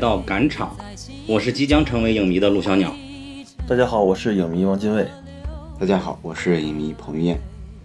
到赶场，我是即将成为影迷的陆小鸟。大家好，我是影迷王金卫。大家好，我是影迷彭于晏。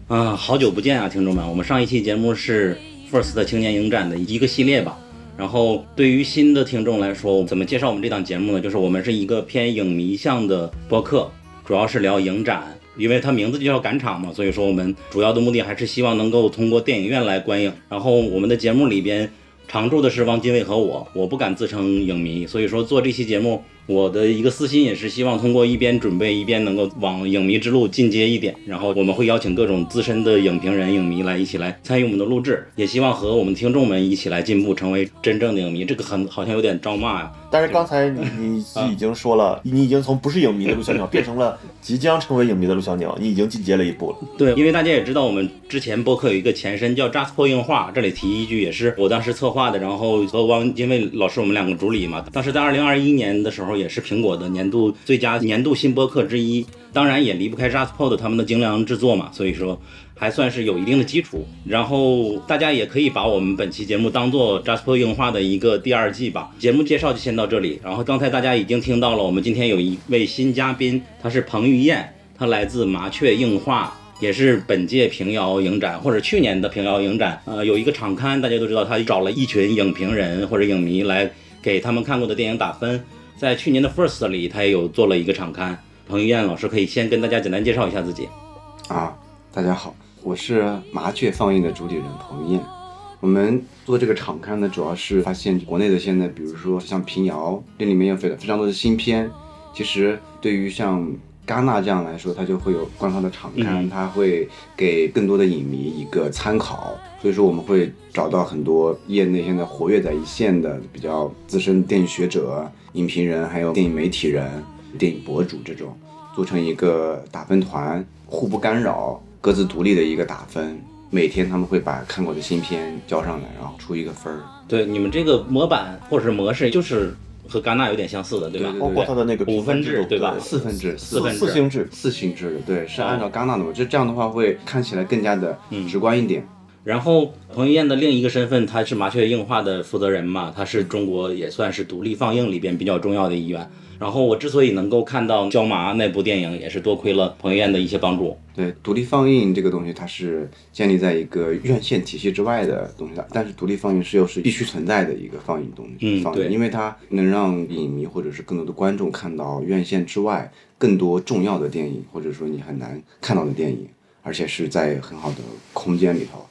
啊，好久不见啊，听众们！我们上一期节目是 First 青年影展的一个系列吧。然后对于新的听众来说，怎么介绍我们这档节目呢？就是我们是一个偏影迷向的播客，主要是聊影展，因为它名字就叫赶场嘛，所以说我们主要的目的还是希望能够通过电影院来观影。然后我们的节目里边常驻的是汪精卫和我，我不敢自称影迷，所以说做这期节目。我的一个私心也是希望通过一边准备一边能够往影迷之路进阶一点，然后我们会邀请各种资深的影评人、影迷来一起来参与我们的录制，也希望和我们听众们一起来进步，成为真正的影迷。这个很好像有点招骂呀。但是刚才你你已经说了，你已经从不是影迷的陆小鸟变成了即将成为影迷的陆小鸟，你已经进阶了一步了。对，因为大家也知道，我们之前播客有一个前身叫 Just For 硬化，这里提一句，也是我当时策划的，然后和汪金卫老师我们两个主理嘛。当时在二零二一年的时候，也是苹果的年度最佳年度新播客之一，当然也离不开 Just Pod 他们的精良制作嘛，所以说。还算是有一定的基础，然后大家也可以把我们本期节目当做 Jasper 硬化的一个第二季吧。节目介绍就先到这里。然后刚才大家已经听到了，我们今天有一位新嘉宾，他是彭于晏，他来自麻雀硬化，也是本届平遥影展或者去年的平遥影展，呃，有一个场刊，大家都知道他找了一群影评人或者影迷来给他们看过的电影打分。在去年的 First 里，他也有做了一个场刊。彭于晏老师可以先跟大家简单介绍一下自己。啊，大家好。我是麻雀放映的主理人彭于晏。我们做这个场刊呢，主要是发现国内的现在，比如说像平遥，这里面有非非常多的新片。其实对于像戛纳这样来说，它就会有官方的场刊，它会给更多的影迷一个参考。所以说我们会找到很多业内现在活跃在一线的比较资深电影学者、影评人，还有电影媒体人、电影博主这种，组成一个打分团，互不干扰。各自独立的一个打分，每天他们会把看过的新片交上来，然后出一个分儿。对，你们这个模板或者是模式就是和戛纳有点相似的，对吧？包括它的那个五分制，对吧？四分制，四分四星制，四星制的，对，是按照戛纳的嘛？就这样的话会看起来更加的直观一点。然后彭于晏的另一个身份，他是麻雀映画的负责人嘛，他是中国也算是独立放映里边比较重要的一员。然后我之所以能够看到《椒麻》那部电影，也是多亏了彭于晏的一些帮助。对，独立放映这个东西，它是建立在一个院线体系之外的东西的。但是独立放映是又是必须存在的一个放映东西。嗯，对，因为它能让影迷或者是更多的观众看到院线之外更多重要的电影，或者说你很难看到的电影，而且是在很好的空间里头。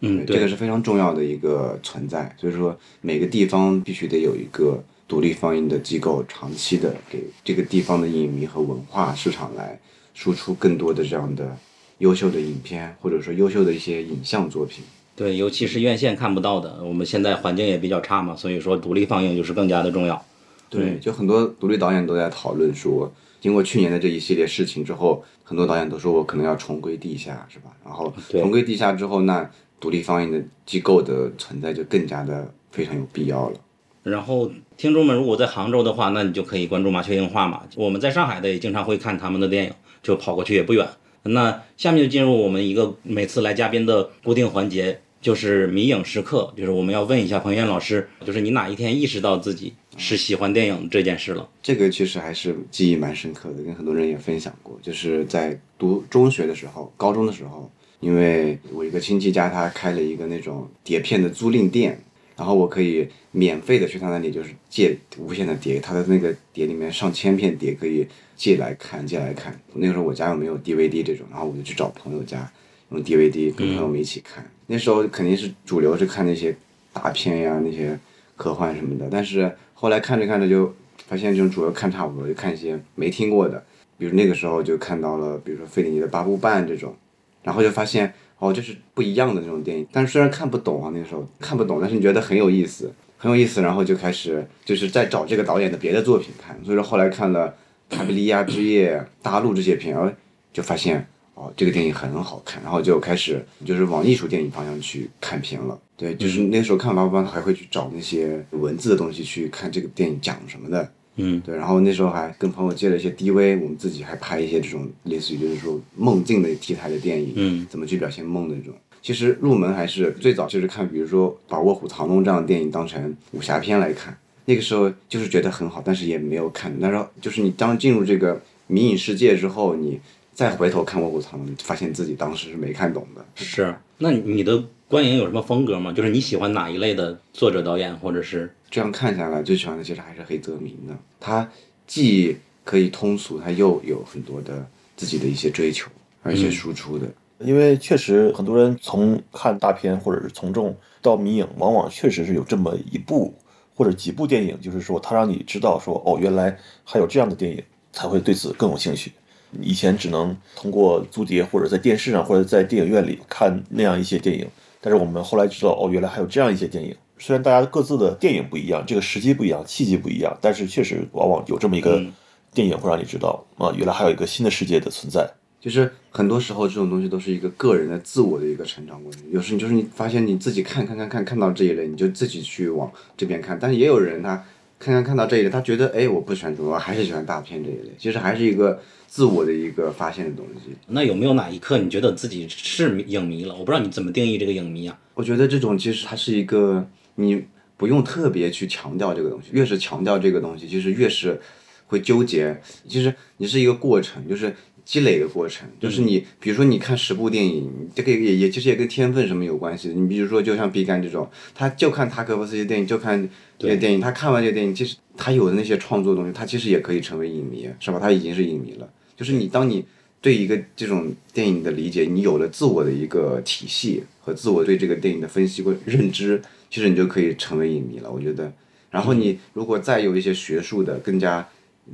嗯，这个是非常重要的一个存在。所以说，每个地方必须得有一个。独立放映的机构长期的给这个地方的影迷和文化市场来输出更多的这样的优秀的影片，或者说优秀的一些影像作品。对，尤其是院线看不到的，我们现在环境也比较差嘛，所以说独立放映就是更加的重要。对，就很多独立导演都在讨论说，经过去年的这一系列事情之后，很多导演都说我可能要重归地下，是吧？然后重归地下之后，那独立放映的机构的存在就更加的非常有必要了。然后，听众们如果在杭州的话，那你就可以关注麻雀映画嘛。我们在上海的也经常会看他们的电影，就跑过去也不远。那下面就进入我们一个每次来嘉宾的固定环节，就是迷影时刻，就是我们要问一下彭于晏老师，就是你哪一天意识到自己是喜欢电影这件事了？这个其实还是记忆蛮深刻的，跟很多人也分享过。就是在读中学的时候、高中的时候，因为我一个亲戚家他开了一个那种碟片的租赁店。然后我可以免费的去他那里，就是借无限的碟，他的那个碟里面上千片碟可以借来看，借来看。那个时候我家又没有 DVD 这种，然后我就去找朋友家用 DVD 跟朋友们一起看。那时候肯定是主流是看那些大片呀，那些科幻什么的。但是后来看着看着就发现这种主流看差不多，就看一些没听过的，比如那个时候就看到了，比如说费里尼的《八部半》这种，然后就发现。哦，就是不一样的那种电影，但是虽然看不懂啊，那时候看不懂，但是你觉得很有意思，很有意思，然后就开始就是在找这个导演的别的作品看，所以说后来看了卡比利亚之夜、大陆这些片，哎，就发现哦，这个电影很好看，然后就开始就是往艺术电影方向去看片了。对，就是那时候看完完还会去找那些文字的东西去看这个电影讲什么的。嗯，对，然后那时候还跟朋友借了一些 DV，我们自己还拍一些这种类似于就是说梦境的题材的电影，嗯，怎么去表现梦的这种。其实入门还是最早就是看，比如说把《卧虎藏龙》这样的电影当成武侠片来看，那个时候就是觉得很好，但是也没有看。那时候就是你当进入这个迷影世界之后，你再回头看《卧虎藏龙》，发现自己当时是没看懂的。是。那你的观影有什么风格吗？就是你喜欢哪一类的作者、导演，或者是这样看下来，最喜欢的其实还是黑泽明的。他既可以通俗，他又有很多的自己的一些追求，而且输出的。因为确实很多人从看大片或者是从众到迷影，往往确实是有这么一部或者几部电影，就是说他让你知道说哦，原来还有这样的电影，才会对此更有兴趣。以前只能通过租碟或者在电视上或者在电影院里看那样一些电影，但是我们后来知道哦，原来还有这样一些电影。虽然大家各自的电影不一样，这个时机不一样，契机不一样，但是确实往往有这么一个电影会让你知道啊，原来还有一个新的世界的存在。就是很多时候这种东西都是一个个人的自我的一个成长过程。有时你就是你发现你自己看看看看看到这一类，你就自己去往这边看。但是也有人他看看看到这一类，他觉得哎我不喜欢这种，我还是喜欢大片这一类。其实还是一个自我的一个发现的东西。那有没有哪一刻你觉得自己是影迷了？我不知道你怎么定义这个影迷啊？我觉得这种其实它是一个你不用特别去强调这个东西，越是强调这个东西，其实越是会纠结。其实你是一个过程，就是。积累的过程，就是你，比如说你看十部电影，这个也也其实也跟天分什么有关系的。你比如说，就像毕赣这种，他就看塔可夫斯基电影，就看这些电影，他看完这些电影，其实他有的那些创作东西，他其实也可以成为影迷，是吧？他已经是影迷了。就是你，当你对一个这种电影的理解，你有了自我的一个体系和自我对这个电影的分析或认知，其实你就可以成为影迷了。我觉得，然后你如果再有一些学术的、更加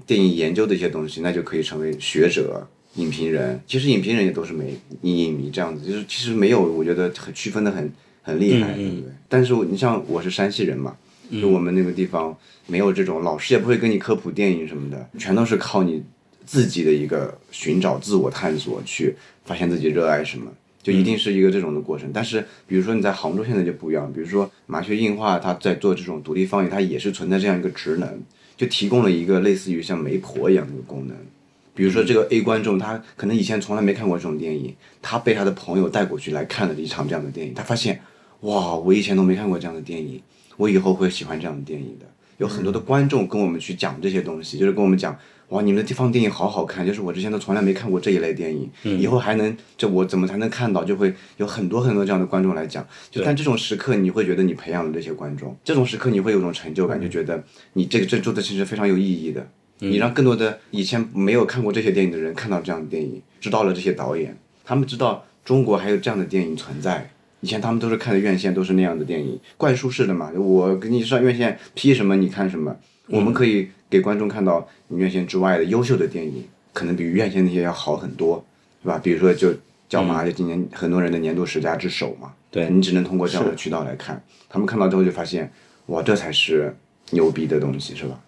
电影研究的一些东西，那就可以成为学者。影评人其实影评人也都是没影迷这样子，就是其实没有，我觉得很区分的很很厉害，对不对？但是你像我是山西人嘛，就我们那个地方没有这种老师也不会跟你科普电影什么的，全都是靠你自己的一个寻找、自我探索去发现自己热爱什么，就一定是一个这种的过程。但是比如说你在杭州现在就不一样，比如说麻雀映画它在做这种独立放映，它也是存在这样一个职能，就提供了一个类似于像媒婆一样的功能。比如说这个 A 观众，他可能以前从来没看过这种电影，他被他的朋友带过去来看了一场这样的电影，他发现，哇，我以前都没看过这样的电影，我以后会喜欢这样的电影的。有很多的观众跟我们去讲这些东西，就是跟我们讲，哇，你们的地方电影好好看，就是我之前都从来没看过这一类电影，以后还能，这我怎么才能看到？就会有很多很多这样的观众来讲，就但这种时刻你会觉得你培养了这些观众，这种时刻你会有种成就感，就觉得你这个这做的其实非常有意义的。你让更多的以前没有看过这些电影的人看到这样的电影，知道了这些导演，他们知道中国还有这样的电影存在。以前他们都是看的院线，都是那样的电影，灌输式的嘛。我给你上院线批什么你看什么。我们可以给观众看到你院线之外的优秀的电影，可能比院线那些要好很多，是吧？比如说就叫嘛，就今年很多人的年度十佳之首嘛。对你只能通过这样的渠道来看，他们看到之后就发现，哇，这才是牛逼的东西，是吧？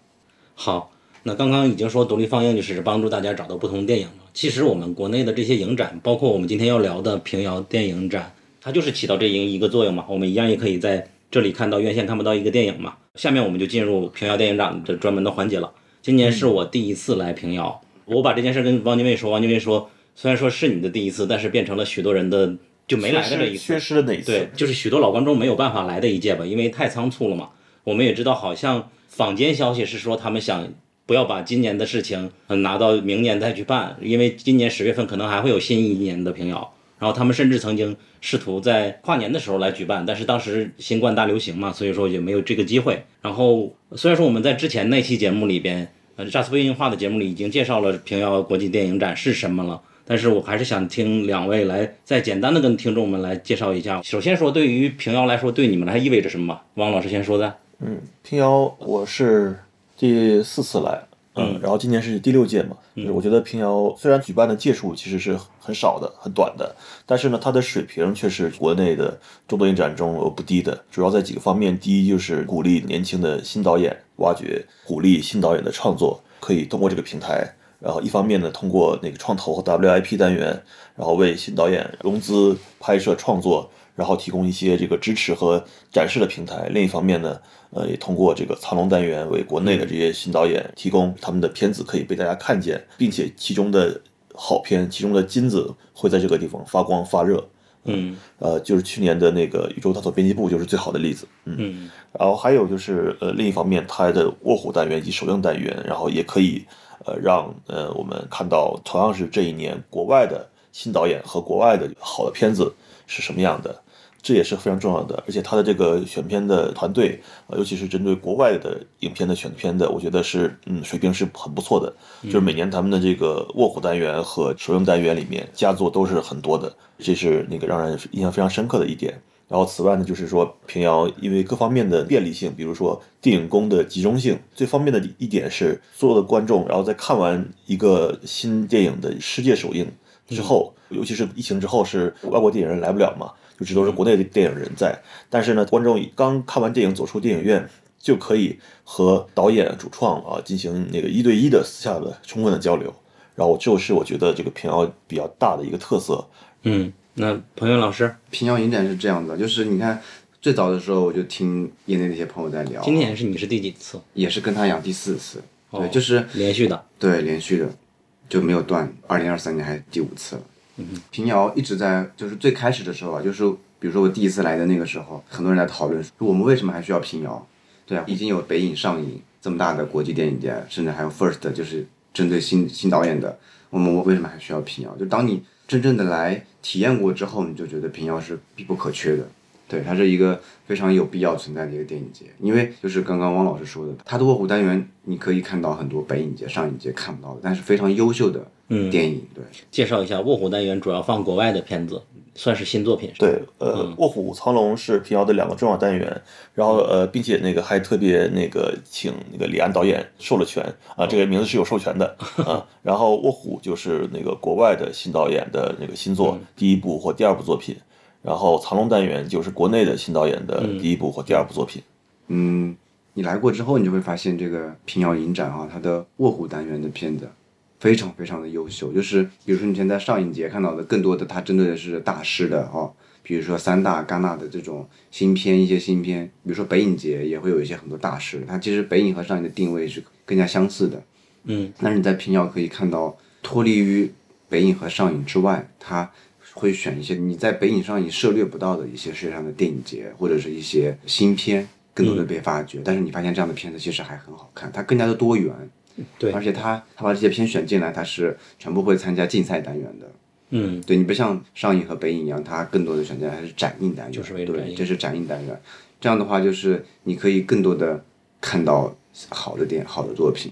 好。那刚刚已经说独立放映就是帮助大家找到不同电影嘛。其实我们国内的这些影展，包括我们今天要聊的平遥电影展，它就是起到这一一个作用嘛。我们一样也可以在这里看到院线看不到一个电影嘛。下面我们就进入平遥电影展的专门的环节了。今年是我第一次来平遥，我把这件事跟汪精卫说，汪精卫说，虽然说是你的第一次，但是变成了许多人的就没来的这一次，缺失的那一次，对，就是许多老观众没有办法来的一届吧，因为太仓促了嘛。我们也知道，好像坊间消息是说他们想。不要把今年的事情拿到明年再去办，因为今年十月份可能还会有新一年的平遥。然后他们甚至曾经试图在跨年的时候来举办，但是当时新冠大流行嘛，所以说也没有这个机会。然后虽然说我们在之前那期节目里边，呃，扎斯菲映画的节目里已经介绍了平遥国际电影展是什么了，但是我还是想听两位来再简单的跟听众们来介绍一下。首先说对于平遥来说，对你们来意味着什么？汪老师先说的。嗯，平遥我是。第四次来，嗯，然后今年是第六届嘛，就是我觉得平遥虽然举办的届数其实是很少的、很短的，但是呢，它的水平却是国内的众多影展中不低的。主要在几个方面，第一就是鼓励年轻的新导演挖掘，鼓励新导演的创作，可以通过这个平台。然后一方面呢，通过那个创投和 WIP 单元，然后为新导演融资、拍摄、创作，然后提供一些这个支持和展示的平台；另一方面呢，呃，也通过这个藏龙单元为国内的这些新导演提供他们的片子可以被大家看见，并且其中的好片、其中的金子会在这个地方发光发热。嗯。呃，就是去年的那个宇宙探索编辑部就是最好的例子。嗯，嗯。然后还有就是呃，另一方面，它的卧虎单元以及首映单元，然后也可以呃让呃我们看到同样是这一年国外的新导演和国外的好的片子是什么样的，这也是非常重要的。而且他的这个选片的团队，呃，尤其是针对国外的影片的选片的，我觉得是嗯水平是很不错的。就是每年他们的这个卧虎单元和首映单元里面佳作都是很多的，这是那个让人印象非常深刻的一点。然后此外呢，就是说平遥因为各方面的便利性，比如说电影宫的集中性，最方便的一点是所有的观众，然后在看完一个新电影的世界首映之后，尤其是疫情之后，是外国电影人来不了嘛，就只都是国内的电影人在。但是呢，观众刚看完电影走出电影院，就可以和导演、主创啊进行那个一对一的私下的充分的交流。然后这是我觉得这个平遥比较大的一个特色。嗯，那彭源老师，平遥影展是这样的，就是你看最早的时候我就听业内那些朋友在聊，今年是你是第几次？也是跟他一样第四次，对，哦就是连续的。对连续的就没有断，二零二三年还是第五次了。平遥一直在，就是最开始的时候啊，就是比如说我第一次来的那个时候，很多人在讨论说我们为什么还需要平遥？对啊，已经有北影、上影这么大的国际电影节，甚至还有 First，就是针对新新导演的，我们为什么还需要平遥？就当你真正的来体验过之后，你就觉得平遥是必不可缺的。对，它是一个非常有必要存在的一个电影节，因为就是刚刚汪老师说的，它的卧虎单元你可以看到很多北影节、上影节看不到的，但是非常优秀的嗯电影。对，介绍一下卧虎单元，主要放国外的片子，算是新作品。是吧，对，呃，卧虎藏龙是平遥的两个重要单元，然后呃，并且那个还特别那个请那个李安导演授了权啊，这个名字是有授权的 啊。然后卧虎就是那个国外的新导演的那个新作第一部或第二部作品，然后藏龙单元就是国内的新导演的第一部或第二部作品。嗯，你来过之后，你就会发现这个平遥影展啊，它的卧虎单元的片子非常非常的优秀。就是比如说你现在上影节看到的，更多的它针对的是大师的哦，比如说三大戛纳的这种新片，一些新片，比如说北影节也会有一些很多大师。它其实北影和上影的定位是更加相似的。嗯，但是你在平遥可以看到，脱离于北影和上影之外，它会选一些你在北影上影涉猎不到的一些世界上的电影节，或者是一些新片，更多的被发掘。但是你发现这样的片子其实还很好看，它更加的多元，对而且他他把这些片选进来，他是全部会参加竞赛单元的。嗯，对你不像上映和北影一样，它更多的选择还是展映单元，就是为了展对，映这是展映单元。这样的话，就是你可以更多的看到好的电好的作品。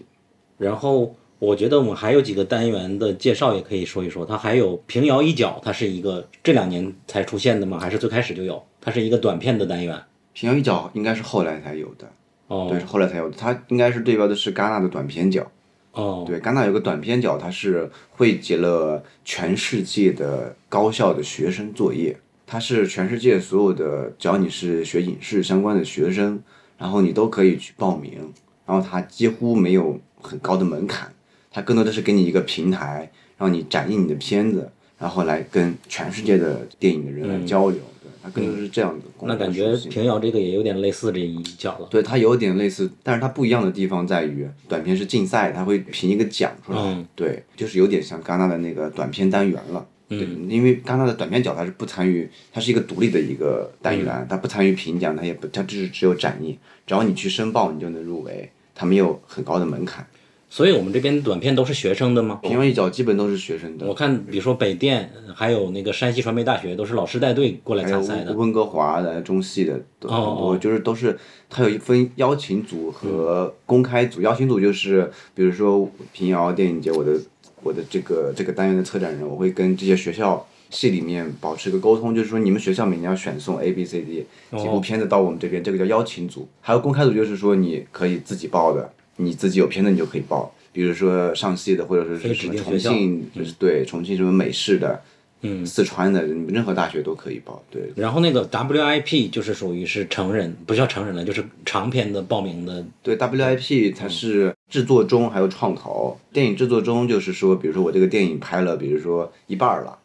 然后我觉得我们还有几个单元的介绍也可以说一说。它还有平遥一角，它是一个这两年才出现的吗？还是最开始就有？它是一个短片的单元。平遥一角应该是后来才有的，哦对，是后来才有的。它应该是对标的是戛纳的短片奖。哦，对，戛纳有个短片奖，它是汇集了全世界的高校的学生作业，它是全世界所有的，只要你是学影视相关的学生，然后你都可以去报名，然后它几乎没有很高的门槛，它更多的是给你一个平台，让你展映你的片子，然后来跟全世界的电影的人来交流，对，它更多的是这样的功能那感觉平遥这个也有点类似这一角了。对，它有点类似，但是它不一样的地方在于，短片是竞赛，它会评一个奖出来，嗯对，就是有点像戛纳的那个短片单元了。对，因为戛纳的短片角它是不参与，它是一个独立的一个单元，它不参与评奖，它也不，它只是只有展映，只要你去申报，你就能入围，它没有很高的门槛。所以我们这边短片都是学生的吗？平遥一角基本都是学生的我，看，比如说北电，还有那个山西传媒大学，都是老师带队过来参赛的。温哥华的、中戏的都很哦多，哦就是都是它有一分邀请组和公开组。邀请组就是比如说平遥电影节，我的我的这个这个单元的策展人，我会跟这些学校系里面保持一个沟通，就是说你们学校每年要选送 A、B、C、D 哦几部片子到我们这边，这个叫邀请组。还有公开组，就是说你可以自己报的，你自己有片子你就可以报。比如说上戏的，或者是什么重庆，就是对重庆什么美式的，嗯四川的任何大学都可以报。对，然后那个 WIP 就是属于是成人，不叫成人了，就是长篇的报名的。对 WIP 它是制作中还有创投。电影制作中就是说，比如说我这个电影拍了，比如说一半儿了，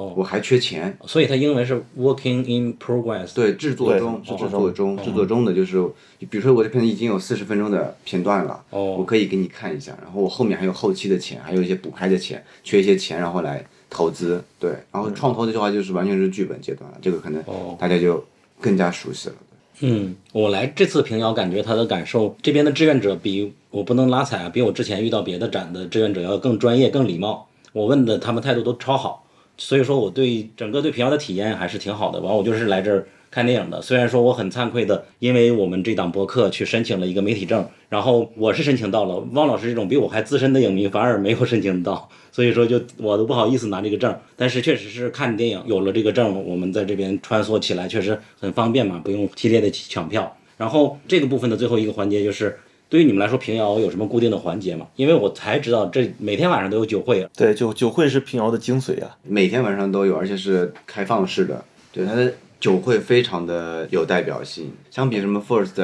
哦我还缺钱。所以它英文是 Working in Progress。对，制作中制作中，制作中的就是，比如说我这片子已经有四十分钟的片段了，哦我可以给你看一下，然后我后面还有后期的钱，还有一些补拍的钱，缺一些钱，然后来投资。对，然后创投的话就是完全是剧本阶段了，这个可能哦大家就更加熟悉了。嗯，我来这次平遥，感觉他的感受，这边的志愿者比我不能拉踩啊，比我之前遇到别的展的志愿者要更专业、更礼貌。我问的他们态度都超好，所以说我对整个对平遥的体验还是挺好的。完，我就是来这儿看电影的。虽然说我很惭愧的，因为我们这档播客去申请了一个媒体证，然后我是申请到了，汪老师这种比我还资深的影迷反而没有申请到，所以说就我都不好意思拿这个证。但是确实是看电影有了这个证，我们在这边穿梭起来确实很方便嘛，不用激烈的抢票。然后这个部分的最后一个环节就是。对于你们来说，平遥有什么固定的环节吗？因为我才知道这每天晚上都有酒会，对，酒酒会是平遥的精髓啊。每天晚上都有，而且是开放式的，对它的酒会非常的有代表性，相比什么 First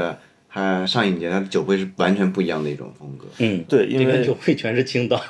还上影节，它的酒会是完全不一样的一种风格。嗯，对因为酒会全是青岛，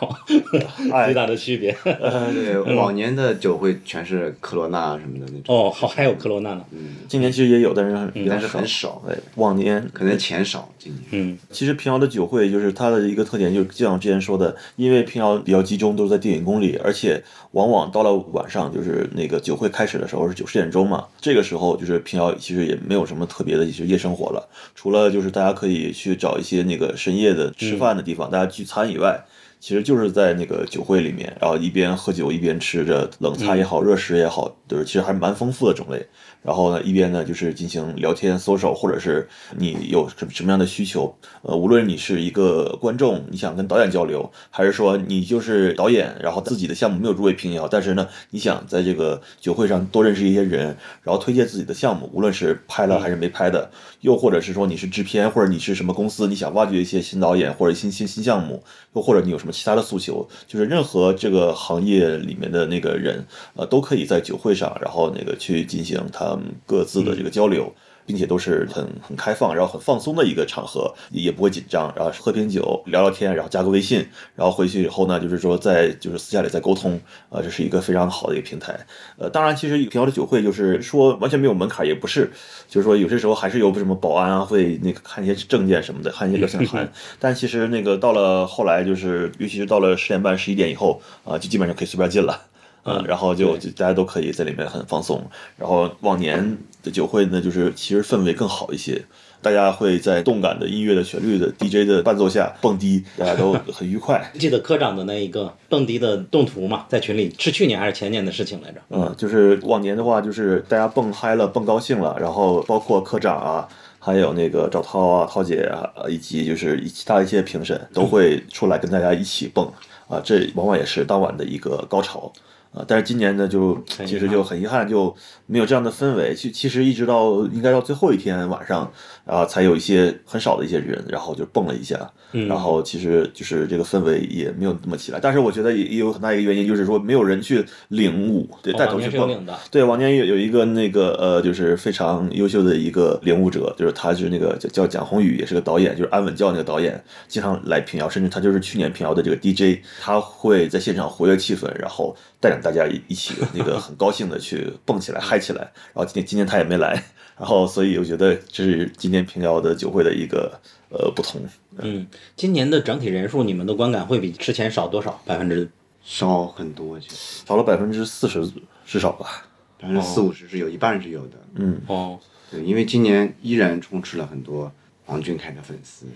哎 最大的区别。对，往年的酒会全是科罗娜什么的那种，哦，好，还有科罗娜呢。今年其实也有，但是但是很少，对，往年可能钱少。今年嗯其实平遥的酒会就是它的一个特点，就是就像我之前说的，因为平遥比较集中，都是在电影宫里，而且往往到了晚上，就是那个酒会开始的时候是九十点钟嘛，这个时候就是平遥其实也没有什么特别的一些夜生活了，除了就是大家可以去找一些那个深夜的吃饭的地方，大家聚餐以外。其实就是在那个酒会里面，然后一边喝酒一边吃着冷菜也好，热食也好，就是其实还蛮丰富的种类。然后呢，一边呢就是进行聊天、搜手，或者是你有什什么样的需求，呃，无论你是一个观众，你想跟导演交流，还是说你就是导演，然后自己的项目没有入围平遥，但是呢，你想在这个酒会上多认识一些人，然后推荐自己的项目，无论是拍了还是没拍的，又或者是说你是制片，或者你是什么公司，你想挖掘一些新导演或者新新新项目，又或者你有什么其他的诉求，就是任何这个行业里面的那个人，呃，都可以在酒会上，然后那个去进行他们各自的这个交流。并且都是很很开放，然后很放松的一个场合，也不会紧张，然后喝瓶酒聊聊天，然后加个微信，然后回去以后呢，就是说在就是私下里再沟通，啊、这是一个非常好的一个平台。呃，当然，其实平遥的酒会就是说完全没有门槛，也不是，就是说有些时候还是有什么保安啊会那个看一些证件什么的，看一些邀请函，但其实那个到了后来就是，尤其是到了十点半、十一点以后啊、就基本上可以随便进了。嗯，然后就就大家都可以在里面很放松。然后往年的酒会呢，就是其实氛围更好一些，大家会在动感的音乐的旋律的 DJ 的伴奏下蹦迪，大家都 很愉快。记得科长的那一个蹦迪的动图嘛，在群里是去年还是前年的事情来着？嗯，就是往年的话，就是大家蹦嗨了，蹦高兴了，然后包括科长啊，还有那个赵涛啊、涛姐啊，以及就是其他一些评审都会出来跟大家一起蹦啊，这往往也是当晚的一个高潮。啊，但是今年呢，就其实就很遗憾，就没有这样的氛围。其其实一直到应该到最后一天晚上，啊，才有一些很少的一些人，然后就蹦了一下，嗯然后其实就是这个氛围也没有那么起来。但是我觉得也也有很大一个原因，就是说没有人去领舞，对，带头去蹦。对，往年有有一个那个呃，就是非常优秀的一个领舞者，就是他是那个叫叫蒋宏宇，也是个导演，就是安稳教那个导演，经常来平遥，甚至他就是去年平遥的这个 DJ，他会在现场活跃气氛，然后带领大家一一起那个很高兴的去蹦起来、嗨起来。然后今天今天他也没来，然后所以我觉得这是今年平遥的酒会的一个呃不同。嗯，今年的整体人数，你们的观感会比之前少多少？百分之少很多，少了百分之四十至少吧。百分之四五十是有，一半是有的。嗯，哦，对，因为今年依然充斥了很多王俊凯的粉丝，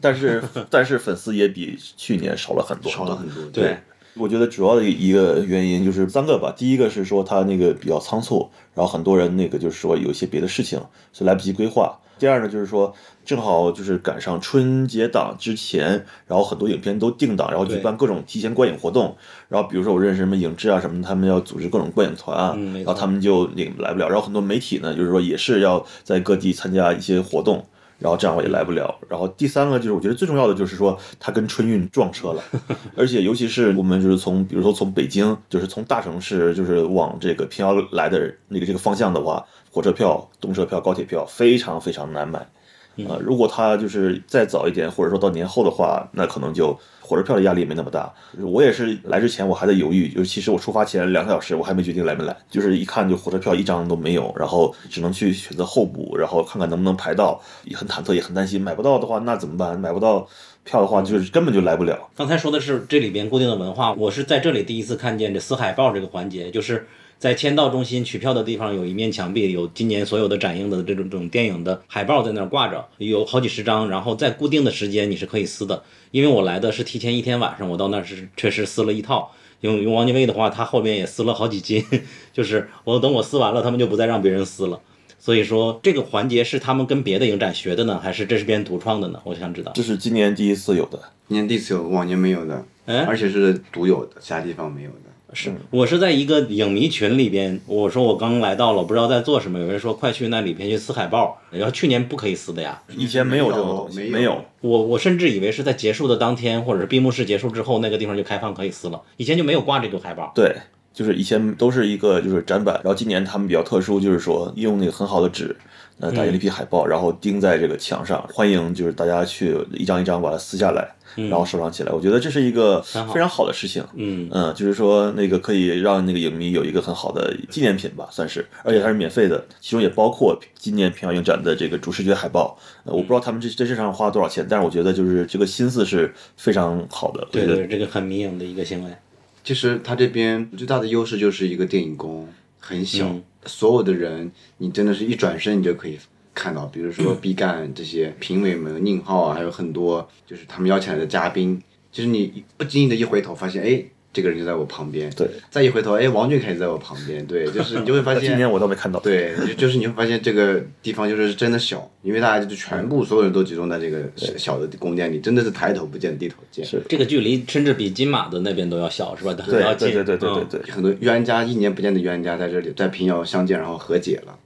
但是但是粉丝也比去年少了很多，少了很多。对，我觉得主要的一个原因就是三个吧。第一个是说他那个比较仓促，然后很多人那个就是说有一些别的事情，所以来不及规划。第二呢，就是说正好就是赶上春节档之前，然后很多影片都定档，然后举办各种提前观影活动。然后比如说我认识什么影志啊什么，他们要组织各种观影团啊，嗯然后他们就那个来不了。然后很多媒体呢，就是说也是要在各地参加一些活动。然后这样我也来不了。然后第三个就是我觉得最重要的就是说它跟春运撞车了，而且尤其是我们就是从比如说从北京就是从大城市就是往这个平遥来的那个这个方向的话，火车票、动车票、高铁票非常非常难买。啊、如果它就是再早一点，或者说到年后的话，那可能就火车票的压力也没那么大。我也是来之前我还在犹豫，尤其是我出发前两个小时，我还没决定来没来，就是一看就火车票一张都没有，然后只能去选择候补，然后看看能不能排到，也很忐忑，也很担心，买不到的话那怎么办？买不到票的话，就是根本就来不了。刚才说的是这里边固定的文化，我是在这里第一次看见这撕海报这个环节，就是在签到中心取票的地方有一面墙壁，有今年所有的展映的这种这种电影的海报在那儿挂着，有好几十张，然后在固定的时间你是可以撕的。因为我来的是提前一天晚上，我到那儿是确实撕了一套。用用王家卫的话，他后面也撕了好几斤，就是我等我撕完了，他们就不再让别人撕了。所以说这个环节是他们跟别的影展学的呢，还是这是别人独创的呢？我想知道。这是今年第一次有的。今年第一次有，往年没有的，哎而且是独有的，其他地方没有的。是我是在一个影迷群里边，我说我刚来到了，不知道在做什么，有人说快去那里边去撕海报，然后去年不可以撕的呀。以前没有这种东西，没有没有。我我甚至以为是在结束的当天，或者是闭幕式结束之后，那个地方就开放可以撕了，以前就没有挂这个海报。对，就是以前都是一个就是展板，然后今年他们比较特殊，就是说用那个很好的纸，呃，打印了一批海报，然后钉在这个墙上，欢迎就是大家去一张一张把它撕下来，然后收藏起来。我觉得这是一个非常好的事情。嗯嗯，就是说那个可以让那个影迷有一个很好的纪念品吧，算是，而且它是免费的，其中也包括今年平遥影展的这个主视觉海报。呃，我不知道他们这这这上花了多少钱，但是我觉得就是这个心思是非常好的。对对，这个很迷影的一个行为。其实他这边最大的优势就是一个电影宫很小，嗯所有的人你真的是一转身你就可以看到，比如说毕赣这些评委们、宁浩啊，还有很多就是他们邀请来的嘉宾，就是你不经意的一回头发现，哎，这个人就在我旁边，对，再一回头，哎，王俊凯就在我旁边，对，就是你就会发现，今年我倒没看到。对，就就是你会发现这个地方就是真的小，因为大家就全部所有人都集中在这个小小的宫殿里，真的是抬头不见低头见。是这个距离甚至比金马的那边都要小，是吧？都对要近。对对对对对。很多冤家一年不见的冤家在这里，在平遥相见，然后和解了。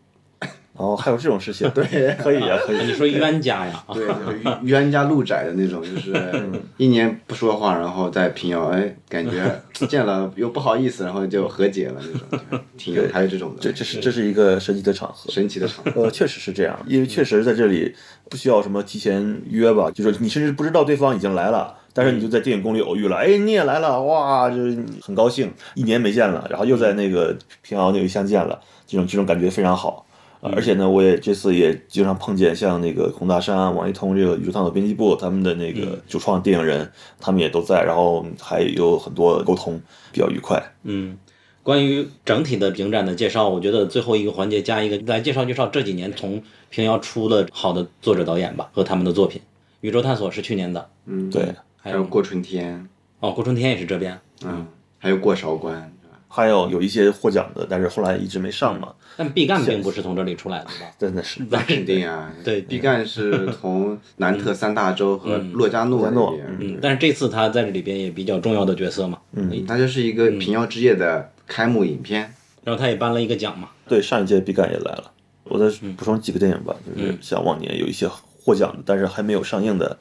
然后还有这种事情，对，可以啊，可以。你说冤家呀？对，冤冤家路窄的那种，就是 一年不说话，然后在平遥，哎，感觉见了又不好意思，然后就和解了那种，就挺有，还有这种的，这这是这是一个神奇的场合。神奇的场合。呃，确实是这样，因为确实在这里不需要什么提前约吧，就是你甚至不知道对方已经来了，但是你就在电影宫里偶遇了，哎，你也来了，哇，就是很高兴，一年没见了，然后又在那个平遥那个相见了，这种这种感觉非常好。呃而且呢，我也这次也经常碰见像那个孔大山、王一通这个宇宙探索编辑部他们的那个主创电影人，他们也都在，然后还有很多沟通，比较愉快。嗯，关于整体的影展的介绍，我觉得最后一个环节加一个来介绍介绍这几年从平遥出了好的作者导演吧和他们的作品。宇宙探索是去年的，嗯，对，还有过春天，哦，过春天也是这边。嗯，还有过韶关？还有有一些获奖的，但是后来一直没上嘛，但毕赣并不是从这里出来的吧？真的是。那肯定啊，对。毕赣是从南特三大洲和洛迦诺那边，嗯，但是这次他在这里边也比较重要的角色嘛，嗯，他就是一个平遥之夜的开幕影片。然后他也颁了一个奖嘛，对，上一届毕赣也来了。我再补充几个电影吧，就是像往年有一些获奖的，但是还没有上映的，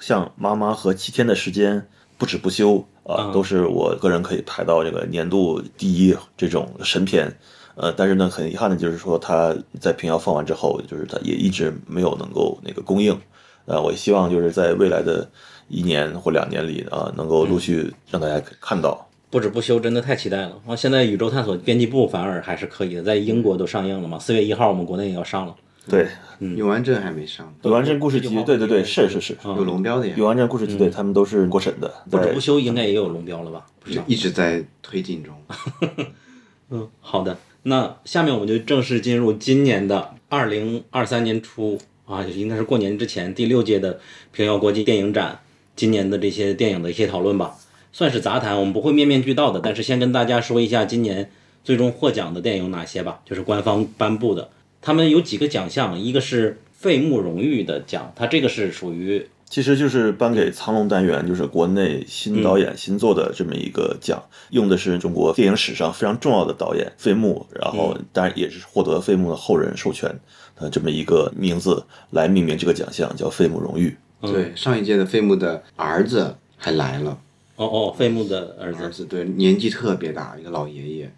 像《妈妈和七天的时间》《不止不休》啊，嗯都是我个人可以排到这个年度第一这种神片。呃，但是呢，很遗憾的就是说，它在平遥放完之后，就是它也一直没有能够那个供应。呃，我希望就是在未来的一年或两年里啊，能够陆续让大家看到。不止不休，真的太期待了。啊，现在宇宙探索编辑部反而还是可以的，在英国都上映了嘛，四月一号我们国内也要上了。对，永安镇还没上，永安镇故事集对对对，我是是是，有龙标的呀，永安镇故事集，对他们都是过审的，不止不休应该也有龙标了吧？就一直在推进中。嗯，好的。那下面我们就正式进入今年的二零二三年初啊，应该是过年之前第六届的平遥国际电影展，今年的这些电影的一些讨论吧，算是杂谈，我们不会面面俱到的，但是先跟大家说一下今年最终获奖的电影有哪些吧，就是官方颁布的，他们有几个奖项，一个是费穆荣誉的奖，它这个是属于其实就是颁给苍龙单元，就是国内新导演新作的这么一个奖，用的是中国电影史上非常重要的导演费穆，然后当然也是获得费穆的后人授权的这么一个名字来命名这个奖项，叫费穆荣誉。对，上一届的费穆的儿子还来了，哦哦，费穆的儿子儿子对年纪特别大，一个老爷爷。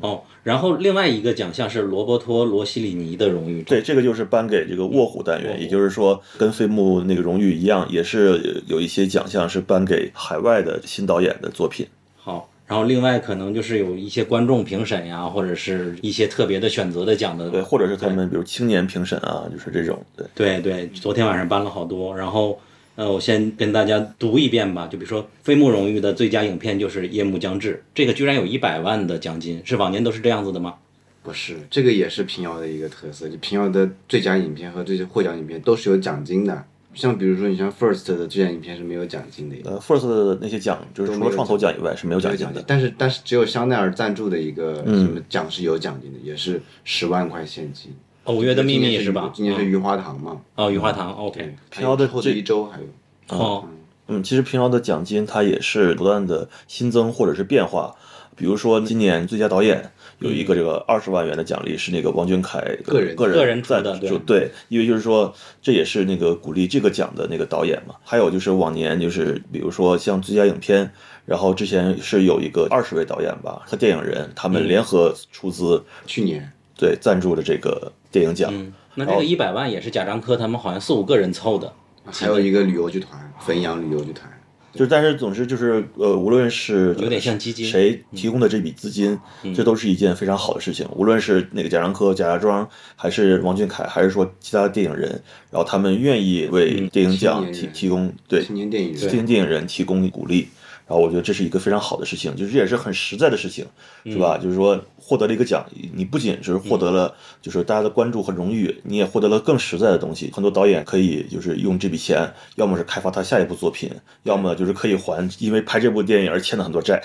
哦，然后另外一个奖项是罗伯托·罗西里尼的荣誉，对，这个就是颁给这个卧虎单元，也就是说跟费穆那个荣誉一样，也是有一些奖项是颁给海外的新导演的作品。好，然后另外可能就是有一些观众评审呀，或者是一些特别的选择的奖的，对，或者是他们比如青年评审啊，就是这种，对。对对，昨天晚上颁了好多，然后呃，我先跟大家读一遍吧，就比如说飞木荣誉的最佳影片就是《夜幕将至》，这个居然有一百万的奖金，是往年都是这样子的吗？不是，这个也是平遥的一个特色，就平遥的最佳影片和这些获奖影片都是有奖金的。像比如说，你像 First 的最佳影片是没有奖金的，呃，First 的那些奖，就是除了创投奖以外是没有奖金的。但是但是只有香奈儿赞助的一个什么奖是有奖金的，也是十万块现金。哦，五月的秘密是吧？嗯今年是雨花堂嘛？哦，雨花堂，OK，平遥的后这一周还有。哦，嗯，其实平遥的奖金它也是不断的新增或者是变化。比如说今年最佳导演有一个这个二十万元的奖励，是那个王俊凯个人个个人出赞的对助对，因为就是说这也是那个鼓励这个奖的那个导演嘛。还有就是往年就是比如说像最佳影片，然后之前是有一个二十位导演吧和电影人他们联合出资去年对赞助的这个电影奖。嗯，那这个一百万也是贾樟柯他们好像四五个人凑的，还有一个旅游剧团，汾阳旅游剧团。就是，但是总之就是，呃，无论是有点像基金谁提供的这笔资金，这都是一件非常好的事情。无论是那个贾樟柯、贾家庄，还是王俊凯，还是说其他的电影人，然后他们愿意为电影奖提提供对青年电影人青年电影人提供鼓励。然后我觉得这是一个非常好的事情，就是这也是很实在的事情，是吧？就是说获得了一个奖，你不仅是获得了就是大家的关注和荣誉，你也获得了更实在的东西。很多导演可以就是用这笔钱，要么是开发他下一部作品，要么就是可以还因为拍这部电影而欠了很多债。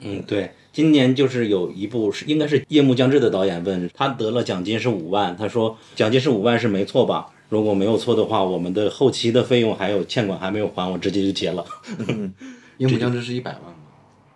嗯，对，今年就是有一部是应该是《夜幕将至》的导演问他得了奖金是五万，他说奖金是五万是没错吧？如果没有错的话，我们的后期的费用还有欠款还没有还，我直接就结了。夜幕将至是一百万吗？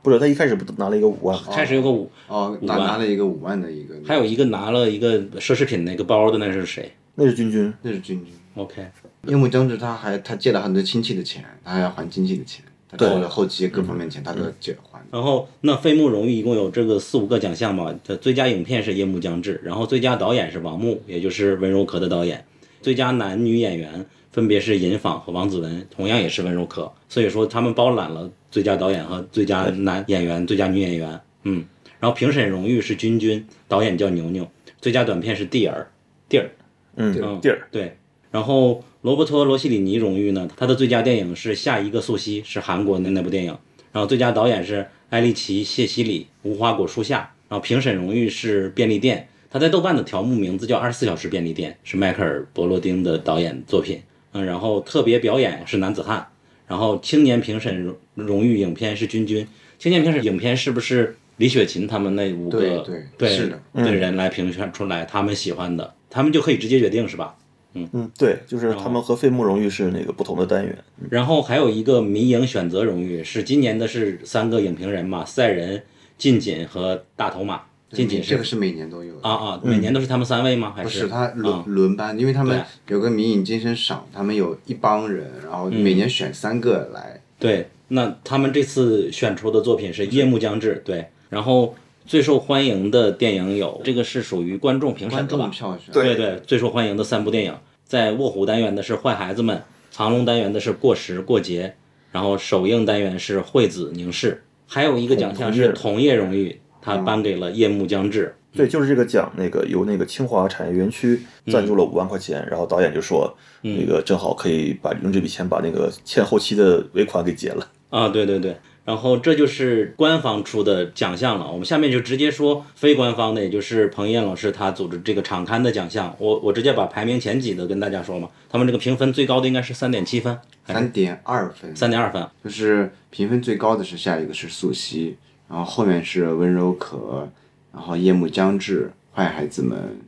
不是，他一开始不拿了一个五万？开始有个五，哦，拿拿了一个五万的一个，还有一个拿了一个奢侈品那个包的那是谁那是君君，那是君君。？OK，夜幕将至，他还他借了很多亲戚的钱，他还要还亲戚的钱，他对后来后期各方面钱他都要借还。然后那飞木荣誉一共有这个四五个奖项嘛，这最佳影片是《夜幕将至》，然后最佳导演是王木，也就是温柔可的导演，最佳男女演员分别是尹昉和王子文，同样也是温柔可，所以说他们包揽了最佳导演和最佳男演员、最佳女演员，嗯，然后评审荣誉是君君，导演叫牛牛，最佳短片是蒂尔，蒂尔，嗯，嗯地儿，对，然后罗伯托·罗西里尼荣誉呢，他的最佳电影是《下一个素汐》，是韩国的那部电影。然后最佳导演是埃利奇·谢西里，《无花果树下》。然后评审荣誉是便利店，他在豆瓣的条目名字叫《二十四小时便利店》，是迈克尔·伯罗丁的导演作品。嗯，然后特别表演是男子汉，然后青年评审荣荣誉影片是君君。青年评审影片是不是李雪琴他们那五个对对对是的对人来评选出来他们喜欢的，他们就可以直接决定是吧？嗯嗯，对，就是他们和费穆荣誉是那个不同的单元。然后还有一个民影选择荣誉，是今年的是三个影评人嘛，赛人、近锦和大头马。近锦是这个是每年都有的。啊啊，每年都是他们三位吗？还不是？是他轮、啊。轮班，因为他们有个迷影精神赏，他们有一帮人，然后嗯。每年选三个来。对，那他们这次选出的作品是《夜幕将至》，对，然后最受欢迎的电影有这个是属于观众评审的吧？众票选，对。对，最受欢迎的三部电影，在卧虎单元的是《坏孩子们》，藏龙单元的是《过时过节》，然后首映单元是《惠子凝视》，还有一个奖项是同业荣誉，他颁给了《夜幕将至》。对，就是这个奖，那个由那个清华产业园区赞助了五万块钱，然后导演就说，那个正好可以把用这笔钱把那个欠后期的尾款给结了。啊，对对对，然后这就是官方出的奖项了。我们下面就直接说非官方的，也就是彭于晏老师他组织这个场刊的奖项。我我直接把排名前几的跟大家说嘛，他们这个评分最高的应该是三点七分，三点二分，三点二分？就是评分最高的是下一个是素汐，然后后面是温柔可，然后夜幕将至、坏孩子们，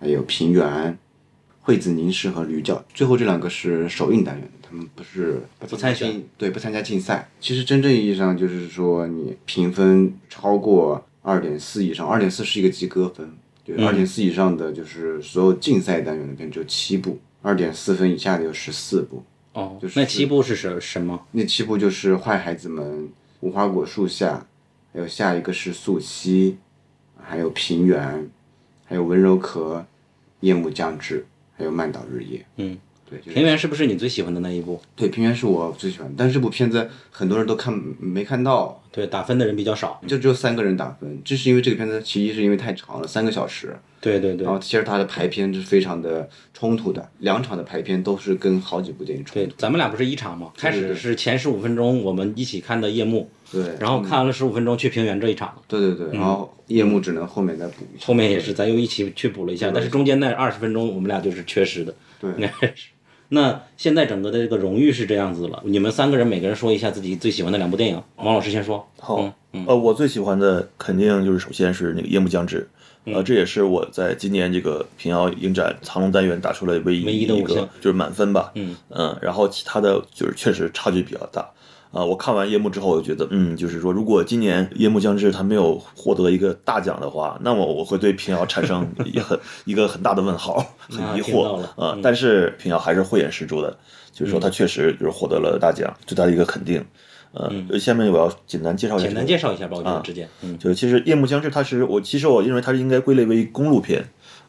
还有平原、惠子凝视和驴叫，最后这两个是首映单元，他们不是不参选，对，不参加竞赛。其实真正意义上就是说，你评分超过二点四以上，二点四是一个及格分，对，二点四以上的就是所有竞赛单元的片只有七部，二点四分以下的有十四部。哦，就是那七部是什什么？那七部就是《坏孩子们》《无花果树下》，还有下一个是《素汐》，还有《平原》，还有《温柔壳》，《夜幕将至》，还有《慢岛日夜》。嗯，对，就是平原是不是你最喜欢的那一部？对，《平原》是我最喜欢的，但是这部片子很多人都看没看到，对，打分的人比较少。就只有三个人打分，这是因为这个片子其一是因为太长了，三个小时，对对对然后其实它的排片是非常的冲突的，两场的排片都是跟好几部电影冲突，。对咱们俩不是一场吗？开始是前十五分钟我们一起看的夜幕，对，然后看完了十五分钟去平原这一场，对对对，然后夜幕只能后面再补一下。后面也是咱又一起去补了一下，但是中间那二十分钟我们俩就是缺失的，对应该是。那现在整个的这个荣誉是这样子了，你们三个人每个人说一下自己最喜欢的两部电影。王老师先说。好嗯，嗯呃，我最喜欢的肯定就是首先是那个夜幕将至，嗯呃，这也是我在今年这个平遥影展藏龙单元打出来唯一唯一的一个就是满分吧，嗯然后其他的就是确实差距比较大。啊、我看完夜幕之后，我就觉得，嗯，就是说，如果今年夜幕将至他没有获得一个大奖的话，那么我会对平遥产生一很 一个很大的问号，很疑惑了嗯。呃但是平遥还是慧眼识珠的，就是说他确实就是获得了大奖，对他的一个肯定。呃，下面我要简单介绍一下嗯简单介绍一下吧，我觉得啊之间，嗯就是其实《夜幕将至》它是我其实我认为它是应该归类为公路片，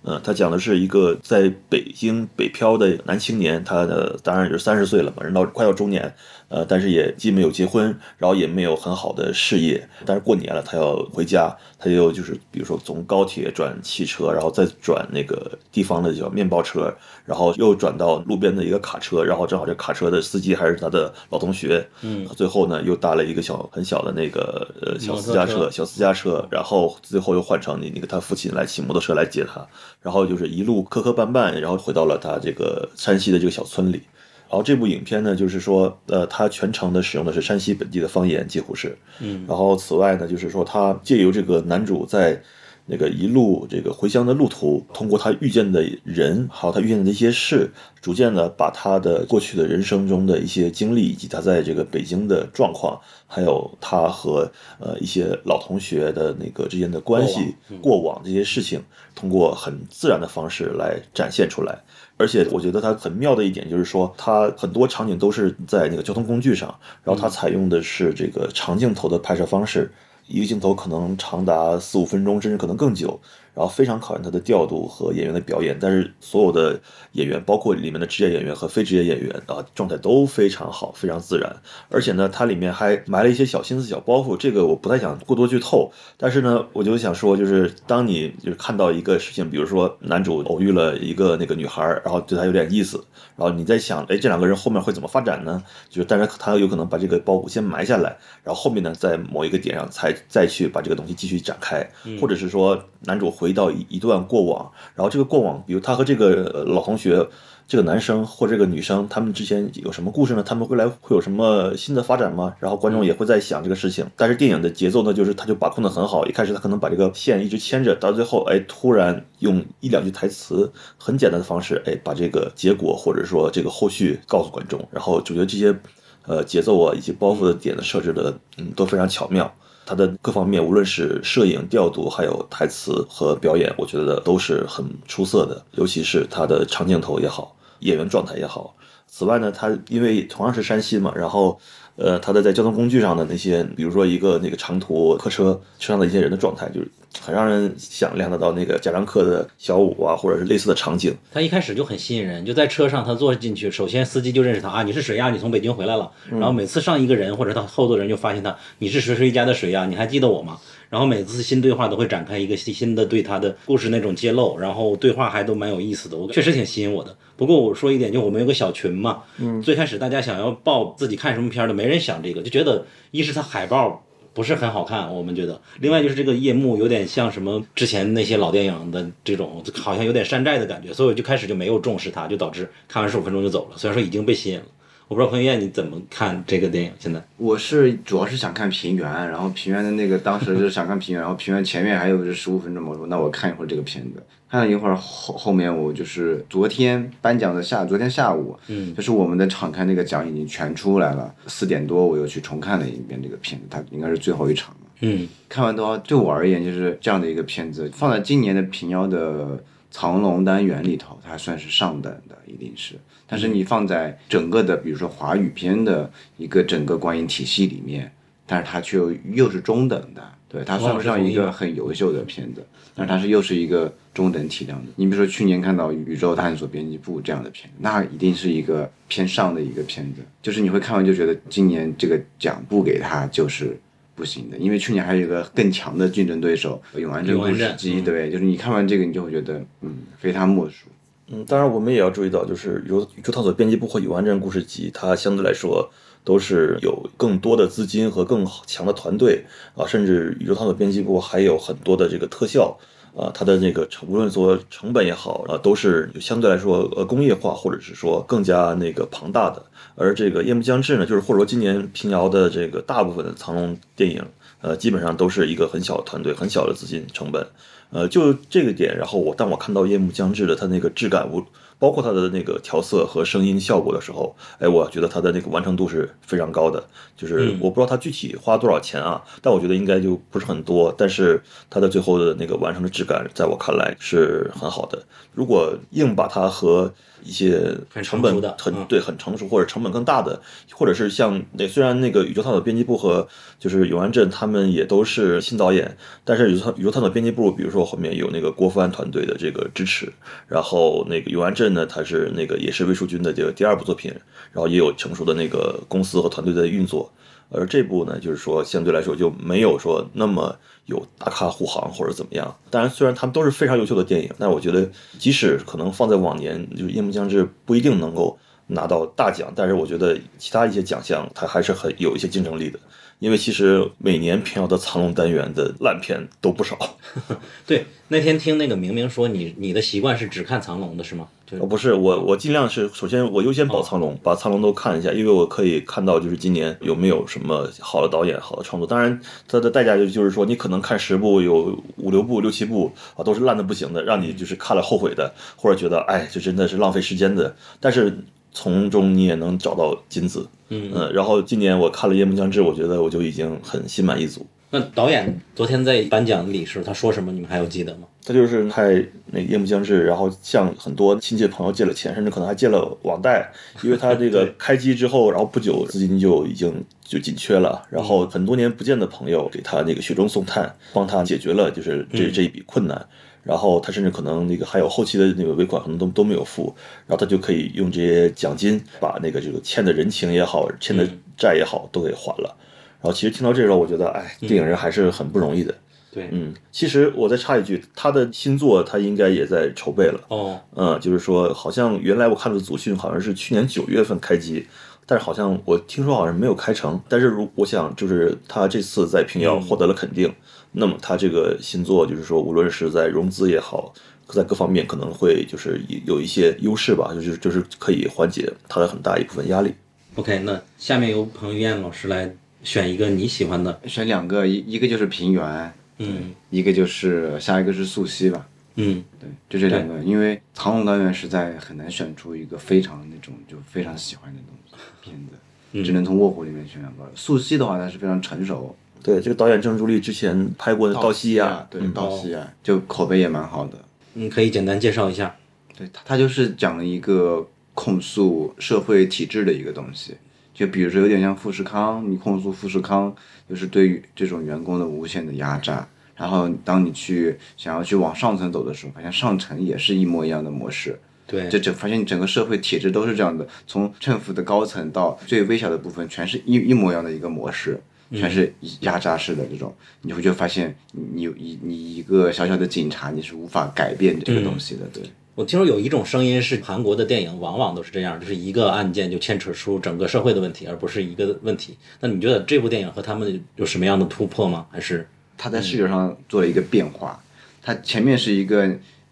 嗯，它讲的是一个在北京北漂的男青年，他的当然也是三十岁了嘛，人到快到中年，呃，但是也既没有结婚，然后也没有很好的事业，但是过年了他要回家，他又就是比如说从高铁转汽车，然后再转那个地方的叫面包车，然后又转到路边的一个卡车，然后正好这卡车的司机还是他的老同学，嗯，最后呢又搭了一个小很小的那个呃小私家车，小私家车，然后最后又换成你那个他父亲来骑摩托车来接他，然后就是一路磕磕绊绊，然后回到了他这个山西的这个小村里。然后这部影片呢，就是说，呃，它全程的使用的是山西本地的方言，几乎是。嗯。然后此外呢，就是说，他借由这个男主在那个一路这个回乡的路途，通过他遇见的人，还有他遇见的一些事，逐渐的把他的过去的人生中的一些经历，以及他在这个北京的状况，还有他和呃一些老同学的那个之间的关系、过往这些事情，通过很自然的方式来展现出来。而且我觉得它很妙的一点就是说，它很多场景都是在那个交通工具上，然后它采用的是这个长镜头的拍摄方式，一个镜头可能长达四五分钟，甚至可能更久，然后非常考验他的调度和演员的表演。但是所有的演员，包括里面的职业演员和非职业演员啊，状态都非常好，非常自然。而且呢，它里面还埋了一些小心思、小包袱，这个我不太想过多剧透。但是呢，我就想说，就是当你就是看到一个事情，比如说男主偶遇了一个那个女孩儿，然后对她有点意思，然后你在想，哎，这两个人后面会怎么发展呢？就是，但是他有可能把这个包袱先埋下来，然后后面呢，在某一个点上才再去把这个东西继续展开，或者是说男主回到一一段过往，然后这个过往，比如他和这个老同学。这个男生或这个女生，他们之间有什么故事呢？他们未来会有什么新的发展吗？然后观众也会在想这个事情。但是电影的节奏呢，就是他就把控的很好。一开始他可能把这个线一直牵着，到最后，哎，突然用一两句台词，很简单的方式，哎，把这个结果或者说这个后续告诉观众。然后主角这些，呃，节奏啊以及包袱的点的设置的，嗯，都非常巧妙。他的各方面，无论是摄影调度，还有台词和表演，我觉得都是很出色的。尤其是他的长镜头也好，演员状态也好。此外呢，他因为同样是山西嘛，然后呃，他的在交通工具上的那些，比如说一个那个长途客车车上的一些人的状态，就是很让人想象得到那个贾樟柯的小五啊，或者是类似的场景。他一开始就很吸引人，就在车上他坐进去，首先司机就认识他啊，你是谁呀？你从北京回来了。然后每次上一个人或者他后座人就发现他，你是谁谁家的谁呀？你还记得我吗？然后每次新对话都会展开一个新的对他的故事那种揭露，然后对话还都蛮有意思的，我确实挺吸引我的。不过我说一点，就我们有个小群嘛，嗯，最开始大家想要报自己看什么片儿的，没人想这个，就觉得一是它海报不是很好看，我们觉得。另外就是这个夜幕有点像什么之前那些老电影的这种，好像有点山寨的感觉，所以我就开始就没有重视它，就导致看完十五分钟就走了。虽然说已经被吸引了，我不知道彭于晏你怎么看这个电影？现在？我是主要是想看平原，然后平原的那个当时就是想看平原，然后平原前面还有这十五分钟嘛，我说那我看一会儿这个片子，看了一会儿后后面我就是昨天颁奖的下，昨天下午，嗯，就是我们的场刊那个奖已经全出来了，四点多我又去重看了一遍这个片子，它应该是最后一场了，嗯，看完的话对我而言就是这样的一个片子，放在今年的平遥的藏龙单元里头，它算是上等的，一定是。但是你放在整个的，比如说华语片的一个整个观影体系里面，但是它却又又是中等的，对，它算不上一个很优秀的片子，但是它是又是一个中等体量的。你比如说去年看到《宇宙探索编辑部》这样的片子，那一定是一个偏上的一个片子，就是你会看完就觉得今年这个奖不给他就是不行的，因为去年还有一个更强的竞争对手《永安镇故事机》，对，就是你看完这个你就会觉得，嗯，非他莫属。嗯，当然我们也要注意到，就是由宇宙探索编辑部和永安镇故事集，它相对来说都是有更多的资金和更强的团队啊，甚至宇宙探索编辑部还有很多的这个特效啊，它的那个成无论说成本也好啊，都是相对来说呃工业化或者是说更加那个庞大的。而这个夜幕将至呢，就是或者说今年平遥的这个大部分的藏龙电影，呃，基本上都是一个很小的团队，很小的资金成本。呃，就这个点，然后我当我看到夜幕将至的它那个质感，无包括它的那个调色和声音效果的时候，哎，我觉得它的那个完成度是非常高的。就是我不知道它具体花多少钱啊，但我觉得应该就不是很多。但是它的最后的那个完成的质感，在我看来是很好的。如果硬把它和一些成本很对很成熟或者成本更大的，或者是像那虽然那个宇宙探索编辑部和就是永安镇他们也都是新导演，但是宇宙宇宙探索编辑部，比如说后面有那个郭帆团队的这个支持，然后那个永安镇呢，它是那个也是魏淑君的这个第二部作品，然后也有成熟的那个公司和团队在运作，而这部呢，就是说相对来说就没有说那么。有大咖护航或者怎么样？当然，虽然他们都是非常优秀的电影，但我觉得即使可能放在往年，就是《夜幕将至》不一定能够拿到大奖，但是我觉得其他一些奖项它还是很有一些竞争力的。因为其实每年平遥的藏龙单元的烂片都不少。对，那天听那个明明说你你的习惯是只看藏龙的是吗？哦，不是，我我尽量是首先我优先保苍龙，把苍龙都看一下，因为我可以看到就是今年有没有什么好的导演、好的创作。当然，它的代价就就是说你可能看十部有五六部、六七部啊都是烂的不行的，让你就是看了后悔的，或者觉得哎这真的是浪费时间的。但是从中你也能找到金子。嗯然后今年我看了《夜幕将至》，我觉得我就已经很心满意足。那导演昨天在颁奖礼时他说什么？你们还有记得吗？他就是拍那《夜幕将至》，然后向很多亲戚朋友借了钱，甚至可能还借了网贷，因为他这个开机之后，然后不久资金就已经就紧缺了，然后很多年不见的朋友给他那个雪中送炭，帮他解决了就是这这一笔困难。然后他甚至可能那个还有后期的那个尾款可能都都没有付，然后他就可以用这些奖金把那个这个欠的人情也好，欠的债也好都给还了。然后其实听到这时候，我觉得哎，电影人还是很不容易的。对，嗯，其实我再插一句，他的新作他应该也在筹备了。哦，嗯，就是说好像原来我看的祖训好像是去年九月份开机，但是好像我听说好像没有开成。但是如我想就是他这次在平遥获得了肯定。那么他这个新作就是说，无论是在融资也好，在各方面可能会就是有一些优势吧，就是就是可以缓解他的很大一部分压力。OK，那下面由彭于晏老师来选一个你喜欢的，选两个，一一个就是平原，嗯，一个就是下一个是素汐吧，嗯，对，就这两个，因为藏龙单元实在很难选出一个非常那种就非常喜欢的东西片子，只能从卧虎里面选两个。素汐的话，它是非常成熟。对，这个导演郑朱莉之前拍过的《道西亚》，对，《道西亚》就口碑也蛮好的。嗯，可以简单介绍一下。对，他他就是讲了一个控诉社会体制的一个东西，就比如说有点像富士康，你控诉富士康，就是对于这种员工的无限的压榨。然后当你去想要去往上层走的时候，发现上层也是一模一样的模式。对，就整发现整个社会体制都是这样的，从政府的高层到最微小的部分，全是一一模一样的一个模式。全是压榨式的这种，你会就发现你你你一个小小的警察，你是无法改变这个东西的。对我听说有一种声音是，韩国的电影往往都是这样，就是一个案件就牵扯出整个社会的问题，而不是一个问题。那你觉得这部电影和他们有什么样的突破吗？还是他在视觉上做了一个变化？他前面是一个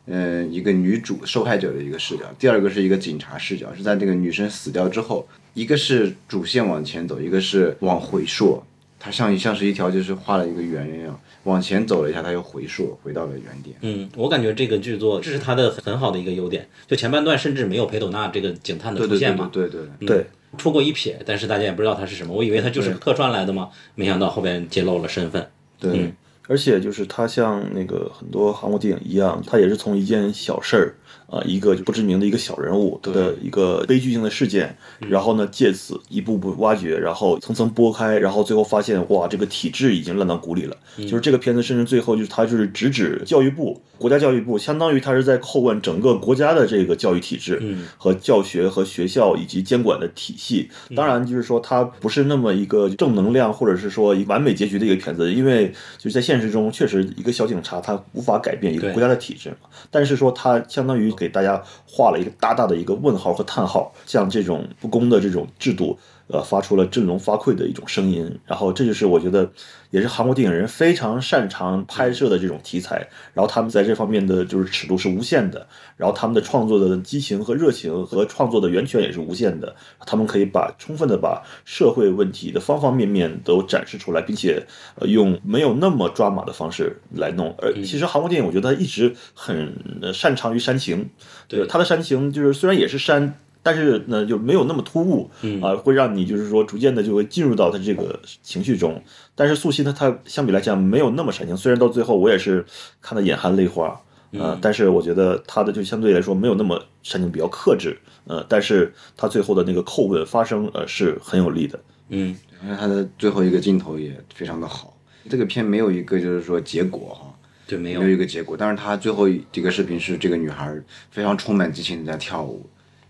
嗯，一个女主受害者的一个视角，第二个是一个警察视角，是在这个女生死掉之后，一个是主线往前走，一个是往回溯，它像像是一条就是画了一个圆一样，往前走了一下，他又回溯回到了原点。嗯，我感觉这个剧作这是他的很好的一个优点，就前半段甚至没有裴斗娜这个警探的对对对出现嘛，对对对，对，出过一瞥，但是大家也不知道他是什么，我以为他就是客串来的嘛，没想到后边揭露了身份。对，而且就是他像那个很多韩国电影一样，他也是从一件小事儿啊、一个不知名的一个小人物的一个悲剧性的事件，然后呢借此一步步挖掘，然后层层剥开，然后最后发现哇，这个体制已经烂到谷里了。就是这个片子甚至最后就是他就是直指教育部，国家教育部，相当于他是在叩问整个国家的这个教育体制和教学和学校以及监管的体系。当然，就是说它不是那么一个正能量或者是说一完美结局的一个片子，因为就是在现实中确实一个小警察他无法改变一个国家的体制嘛。但是说他相当于给大家画了一个大大的一个问号和叹号，像这种不公的这种制度。呃，发出了振聋发聩的一种声音，然后这就是我觉得也是韩国电影人非常擅长拍摄的这种题材，然后他们在这方面的就是尺度是无限的，然后他们的创作的激情和热情和创作的源泉也是无限的，他们可以把充分的把社会问题的方方面面都展示出来，并且呃用没有那么抓马的方式来弄。而其实韩国电影我觉得它一直很呃擅长于煽情，对它的煽情就是虽然也是煽。但是呢，就没有那么突兀，啊、会让你就是说逐渐的就会进入到他这个情绪中。但是素汐呢，它相比来讲没有那么煽情，虽然到最后我也是看得眼含泪花，呃，但是我觉得他的就相对来说没有那么煽情，比较克制，呃，但是他最后的那个叩问发声，呃，是很有力的。嗯，因为他的最后一个镜头也非常的好。这个片没有一个就是说结果哈，对，没有没有一个结果，但是他最后这个视频是这个女孩非常充满激情的在跳舞，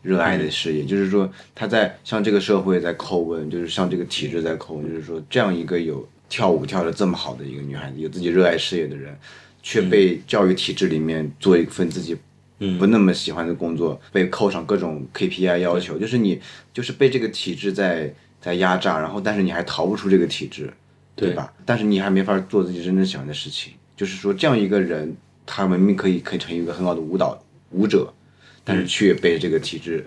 热爱的事业，就是说他在向这个社会在叩问，就是向这个体制在叩问，就是说这样一个有跳舞跳的这么好的一个女孩子，有自己热爱事业的人，却被教育体制里面做一份自己不那么喜欢的工作，被扣上各种 KPI 要求，就是你就是被这个体制在在压榨，然后但是你还逃不出这个体制，对。吧？但是你还没法做自己真正喜欢的事情，就是说这样一个人，他明明可以可以成为一个很好的舞蹈舞者，但是却被这个体制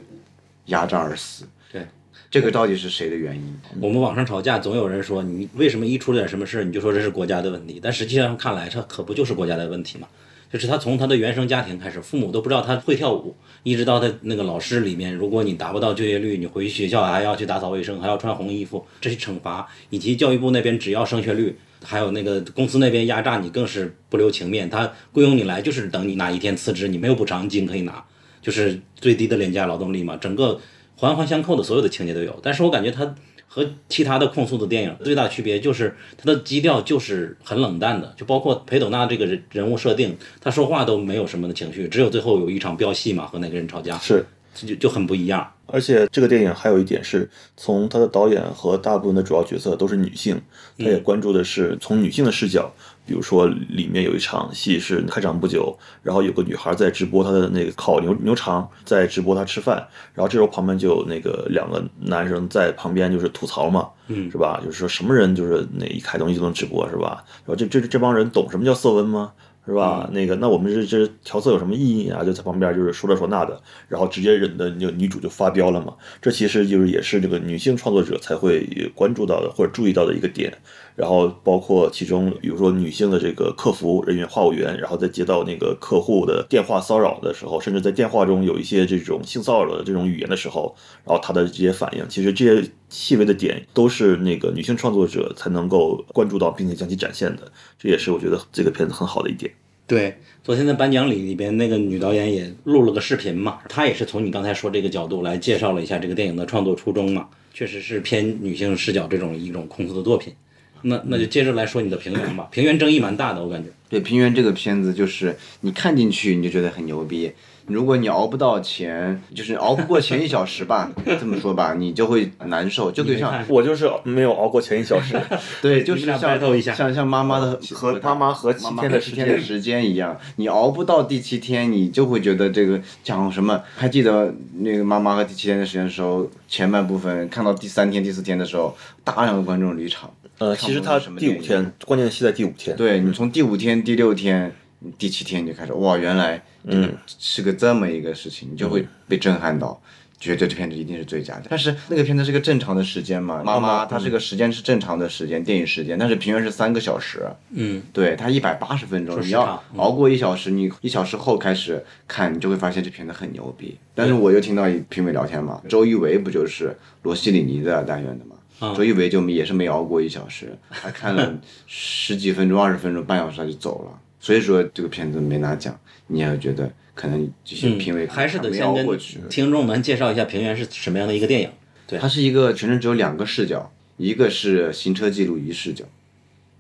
压榨而死。对，这个到底是谁的原因？我们网上吵架，总有人说你为什么一出了点什么事，你就说这是国家的问题，但实际上看来，这可不就是国家的问题吗？就是他从他的原生家庭开始，父母都不知道他会跳舞，一直到他那个老师里面，如果你达不到就业率，你回学校还要去打扫卫生，还要穿红衣服，这些惩罚，以及教育部那边只要升学率，还有那个公司那边压榨你，更是不留情面。他雇佣你来就是等你哪一天辞职，你没有补偿金可以拿，就是最低的廉价劳动力嘛，整个环环相扣的所有的情节都有。但是我感觉它和其他的控诉的电影最大区别就是它的基调就是很冷淡的，就包括裴斗娜这个人人物设定，他说话都没有什么的情绪，只有最后有一场飙戏嘛，和那个人吵架，是，就就很不一样。而且这个电影还有一点是，从他的导演和大部分的主要角色都是女性，他也关注的是从女性的视角。比如说，里面有一场戏是开场不久，然后有个女孩在直播她的那个烤牛牛肠，在直播她吃饭，然后这时候旁边就有那个两个男生在旁边就是吐槽嘛，嗯，是吧？就是说什么人就是那一开东西就能直播是吧？然后这这这帮人懂什么叫色温吗？是吧？那个，那我们这这调色有什么意义啊？就在旁边就是说这说那的，然后直接忍的就女主就发飙了嘛。这其实就是也是这个女性创作者才会关注到的或者注意到的一个点。然后包括其中，比如说女性的这个客服人员、话务员，然后在接到那个客户的电话骚扰的时候，甚至在电话中有一些这种性骚扰的这种语言的时候，然后她的这些反应，其实这些细微的点都是那个女性创作者才能够关注到，并且将其展现的。这也是我觉得这个片子很好的一点。对，昨天在颁奖礼里边，那个女导演也录了个视频嘛，她也是从你刚才说这个角度来介绍了一下这个电影的创作初衷嘛，确实是偏女性视角这种一种控诉的作品。那那就接着来说你的平原吧，平原争议蛮大的，我感觉。对《平原》这个片子，就是你看进去你就觉得很牛逼，如果你熬不到前，就是熬不过前一小时吧，这么说吧，你就会难受，就可以像我就是没有熬过前一小时，对，就是像 battle 一下像像妈妈的和妈妈和七妈妈天的时间七天的时间一样，你熬不到第七天，你就会觉得这个讲什么？还记得那个妈妈和第七天的时间的时候，前半部分看到第三天、第四天的时候，大量的观众离场。呃，其实它什么第五天，关键戏在第五天。对你从第五天、第六天，你第七天你就开始哇，原来嗯是个这么一个事情，你就会被震撼到。觉得这片子一定是最佳的，但是那个片子是个正常的时间嘛？妈妈，它是个时间是正常的时间，电影时间，但是平原是三个小时，嗯，对，它一百八十分钟，你要熬过一小时，你一小时后开始看，你就会发现这片子很牛逼。但是我又听到一评委聊天嘛，周一围不就是罗西里尼的单元的嘛？周一围就也是没熬过一小时，他看了十几分钟、二十分钟、半小时他就走了，所以说这个片子没拿奖，你也觉得。可能这些评委还是得先跟听众们介绍一下《平原》是什么样的一个电影。对，它是一个全程只有两个视角，一个是行车记录仪视角，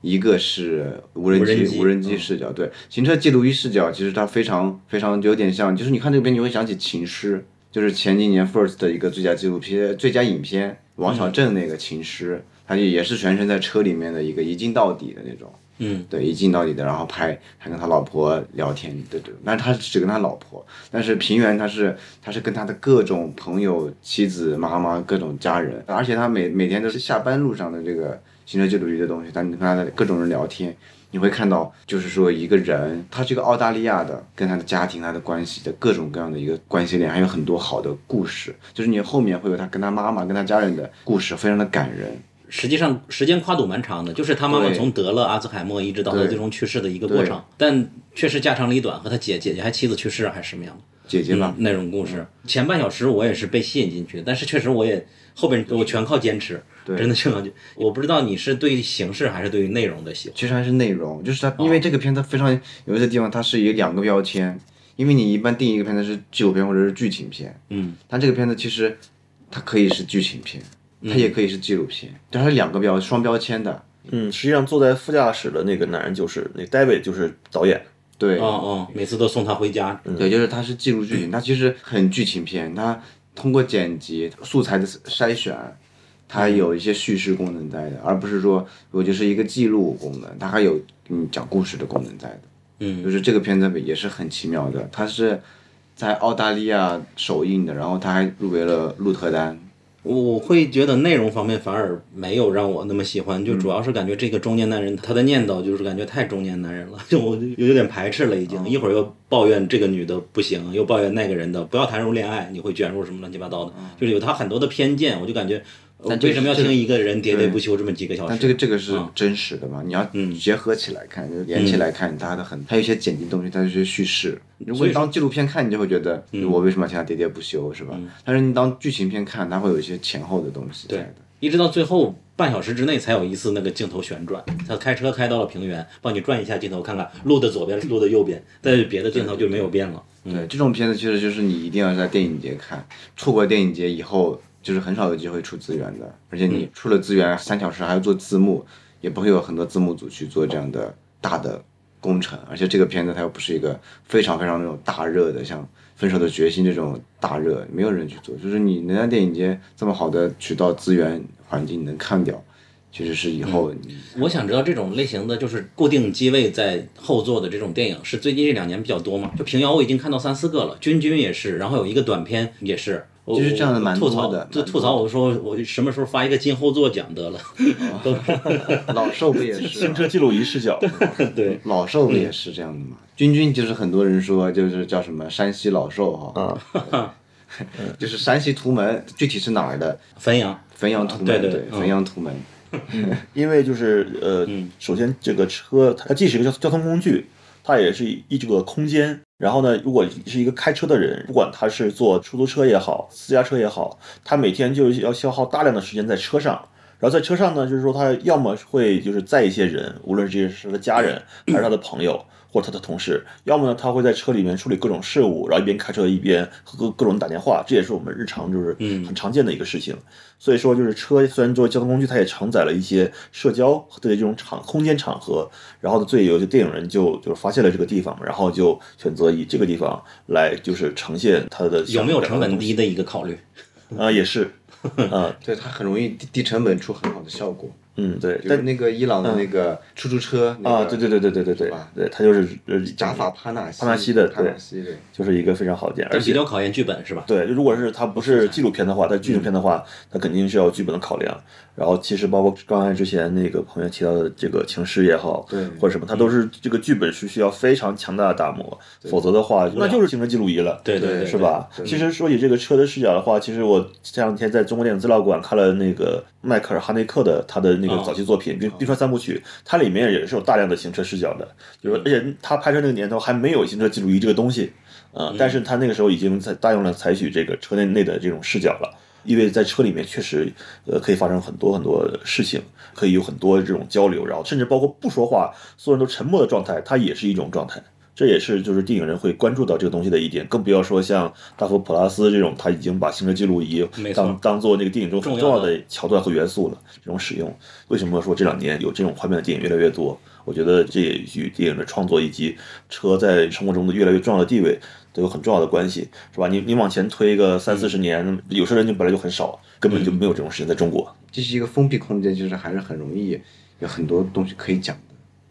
一个是无人机无人机视角。对，行车记录仪视角其实它非常非常有点像，就是你看这个片你会想起《情诗》，就是前几年 First 的一个最佳纪录片、最佳影片，王小正那个《情诗》，它也是全程在车里面的一个一镜到底的那种。嗯，对，一镜到底的，然后拍，还跟他老婆聊天，对对，但是他只跟他老婆，但是平原他是他是跟他的各种朋友、妻子、妈妈、各种家人，而且他每每天都是下班路上的这个行车记录仪的东西，他跟他的各种人聊天，你会看到，就是说一个人，他是一个澳大利亚的，跟他的家庭、他的关系的各种各样的一个关系链，还有很多好的故事，就是你后面会有他跟他妈妈、跟他家人的故事，非常的感人。实际上时间跨度蛮长的，就是他妈妈从得了阿兹海默一直到他最终去世的一个过程，但确实家长里短，和他姐姐姐还妻子去世还是什么样的？姐姐吧，那种故事。前半小时我也是被吸引进去，但是确实我也后边我全靠坚持，真的全靠坚。我不知道你是对于形式还是对于内容的喜欢？其实还是内容，就是它，因为这个片子非常有些地方它是以两个标签，因为你一般定一个片子是纪录片或者是剧情片，嗯，但这个片子其实它可以是剧情片。它也可以是纪录片，但是两个标双标签的。嗯，实际上坐在副驾驶的那个男人就是那 David，就是导演。对，哦哦，每次都送他回家。对，就是他是记录剧情，他其实很剧情片。他通过剪辑素材的筛选，它有一些叙事功能在的，而不是说我就是一个记录功能，它还有嗯讲故事的功能在的。嗯，就是这个片子也是很奇妙的，它是在澳大利亚首映的，然后他还入围了鹿特丹。我会觉得内容方面反而没有让我那么喜欢，就主要是感觉这个中年男人他的念叨就是感觉太中年男人了，就我就有点排斥了已经。一会儿又抱怨这个女的不行，又抱怨那个人的不要谈入恋爱，你会卷入什么乱七八糟的，就是有他很多的偏见，我就感觉。为什么要听一个人喋喋不休这么几个小时？但这个这个是真实的嘛？你要结合起来看，就连起来看，它的很，它有一些剪辑东西，它有些叙事。如果你当纪录片看，你就会觉得我为什么要听他喋喋不休，是吧？但是你当剧情片看，它会有一些前后的东西在的。一直到最后半小时之内才有一次那个镜头旋转，他开车开到了平原，帮你转一下镜头，看看路的左边，路的右边，但别的镜头就没有变了。对，这种片子其实就是你一定要在电影节看，错过电影节以后。就是很少有机会出资源的，而且你出了资源，三小时还要做字幕，也不会有很多字幕组去做这样的大的工程。而且这个片子它又不是一个非常非常那种大热的，像《分手的决心》这种大热，没有人去做。就是你能在电影节这么好的渠道资源环境能看掉，其实是以后。我想知道这种类型的就是固定机位在后座的这种电影，是最近这两年比较多吗？就平遥我已经看到三四个了，君君也是，然后有一个短片也是。就是这样的，蛮多的。就吐槽，我说我什么时候发一个金后座奖得了？老寿不也是？行车记录仪视角。对，老寿不也是这样的嘛？君君就是很多人说就是叫什么山西老寿哈。啊。就是山西图门，具体是哪儿的？汾阳。汾阳图门。对对对。汾阳图门。因为就是呃，首先这个车它既是一个交交通工具，它也是一这个空间。然后呢，如果是一个开车的人，不管他是坐出租车也好，私家车也好，他每天就要消耗大量的时间在车上。然后在车上呢，就是说他要么会就是载一些人，无论这些是他的家人还是他的朋友。或者他的同事，要么呢，他会在车里面处理各种事务，然后一边开车一边和各各种打电话，这也是我们日常就是很常见的一个事情。所以说，就是车虽然作为交通工具，它也承载了一些社交对这种场空间场合。然后呢，最有些电影人就就是发现了这个地方，然后就选择以这个地方来就是呈现它的有没有成本低的一个考虑啊，也是 啊，对，它很容易低低成本出很好的效果。嗯，对，就是但那个伊朗的那个出租车、那个啊，对对对对对对对吧对，他就是呃贾法帕纳西帕纳西的对对，就是一个非常好的电影，而且比且较考验剧本是吧？对，如果是它不是纪录片的话，它剧情片的话，它肯定是要剧本的考量。然后其实包括刚才之前那个朋友提到的这个情诗也好，对或者什么，它都是这个剧本是需要非常强大的打磨，否则的话那就是行车记录仪了。对对对，是吧？其实说起这个车的视角的话，其实我这两天在中国电影资料馆看了那个迈克尔·哈内克的他的那个哦早期作品《冰冰川三部曲》，它里面也是有大量的行车视角的，就是而且他拍摄那个年头还没有行车记录仪这个东西，呃，但是他那个时候已经在大用了采取这个车内内的这种视角了。因为在车里面确实，呃，可以发生很多很多事情，可以有很多这种交流，然后甚至包括不说话，所有人都沉默的状态，它也是一种状态。这也是就是电影人会关注到这个东西的一点，更不要说像大佛普拉斯这种，他已经把行车记录仪当当做那个电影中很重要的桥段和元素了。这种使用，为什么说这两年有这种画面的电影越来越多？我觉得这也与电影的创作以及车在生活中的越来越重要的地位都有很重要的关系，是吧？你你往前推个三四十年，有些人就本来就很少，根本就没有这种事情在中国。这是一个封闭空间，就是还是很容易有很多东西可以讲的，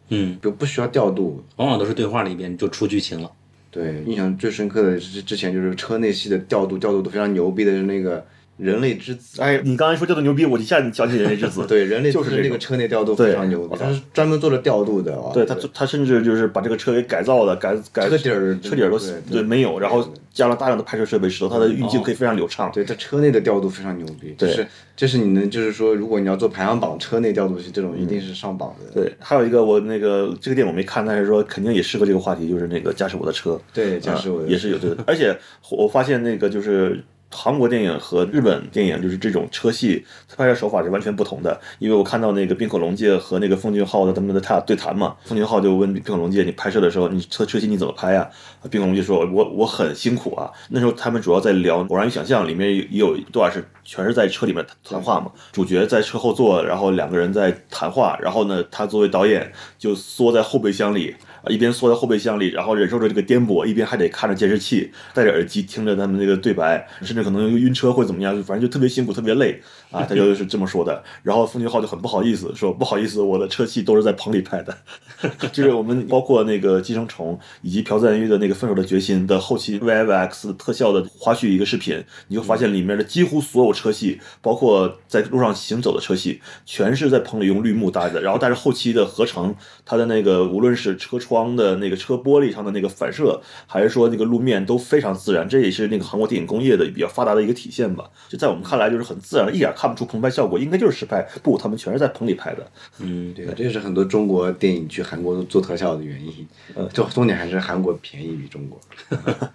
嗯，就不需要调度。往往都是对话里边就出剧情了。对，印象最深刻的是之前就是车内戏的调度，调度都非常牛逼的是那个人类之子。哎，你刚才说叫做牛逼，我一下子想起人类之子。对，人类就是那个车内调度非常牛逼，对他是专门做了调度的啊。对他，他甚至就是把这个车给改造了，改改车底儿车底儿都对对没有，然后加了大量的拍摄设备，使得它的运镜可以非常流畅。对，它车内的调度非常牛逼，对是这是你能就是说，如果你要做排行榜，车内调度器这种一定是上榜的。对，还有一个我那个这个电影我没看，但是说肯定也适合这个话题，就是那个驾驶我的车。对，驾驶我的也是有这个，而且我发现那个就是韩国电影和日本电影，就是这种车戏拍摄手法是完全不同的。因为我看到那个滨口龙介和那个奉俊昊的他们的他俩对谈嘛，奉俊昊就问滨口龙介，你拍摄的时候，你车车戏你怎么拍呀、滨口龙介说，我我很辛苦啊。那时候他们主要在聊《偶然与想象》，里面也有一段是全是在车里面谈话嘛，主角在车后座，然后两个人在谈话，然后呢，他作为导演就缩在后备箱里。啊，一边缩在后备箱里，然后忍受着这个颠簸，一边还得看着监视器，戴着耳机听着他们那个对白，甚至可能晕车或怎么样，就反正就特别辛苦，特别累啊。他就 是这么说的。然后奉俊昊就很不好意思说：“不好意思，我的车戏都是在棚里拍的。”就是我们包括那个《寄生虫》以及朴赞郁的那个《分手的决心》的后期 VFX 特效的花絮一个视频，你就发现里面的几乎所有车戏，包括在路上行走的车戏，全是在棚里用绿幕搭的。然后但是后期的合成，它的那个无论是车窗的那个车玻璃上的那个反射，还是说那个路面都非常自然，这也是那个韩国电影工业的比较发达的一个体现吧。就在我们看来就是很自然，一点看不出棚拍效果，应该就是实拍。不，他们全是在棚里拍的。嗯，对，这也是很多中国电影去韩国做特效的原因。呃，就重点还是韩国便宜比中国。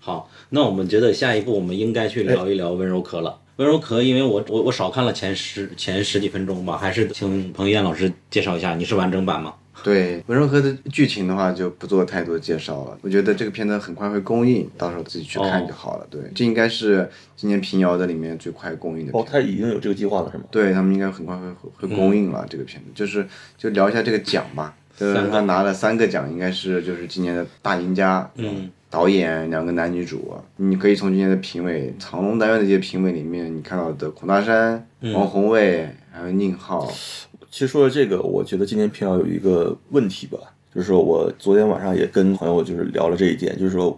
好，那我们觉得下一步我们应该去聊一聊温柔壳了。温柔壳，因为我我我少看了前十前十几分钟吧，还是请彭于晏老师介绍一下，你是完整版吗？对《文柔和》的剧情的话，就不做太多介绍了。我觉得这个片子很快会公映，到时候自己去看就好了。对，这应该是今年平遥的里面最快公映的片哦，子。他已经有这个计划了是吗？对他们应该很快会会会公映了、这个片子，就是就聊一下这个奖吧。就是他拿了三个奖，应该是就是今年的大赢家。嗯，导演两个男女主，你可以从今年的评委藏龙单元的这些评委里面，你看到的孔大山、王宏卫还有宁浩，其实说到这个，我觉得今天平遥有一个问题吧，就是说我昨天晚上也跟朋友就是聊了这一点，就是说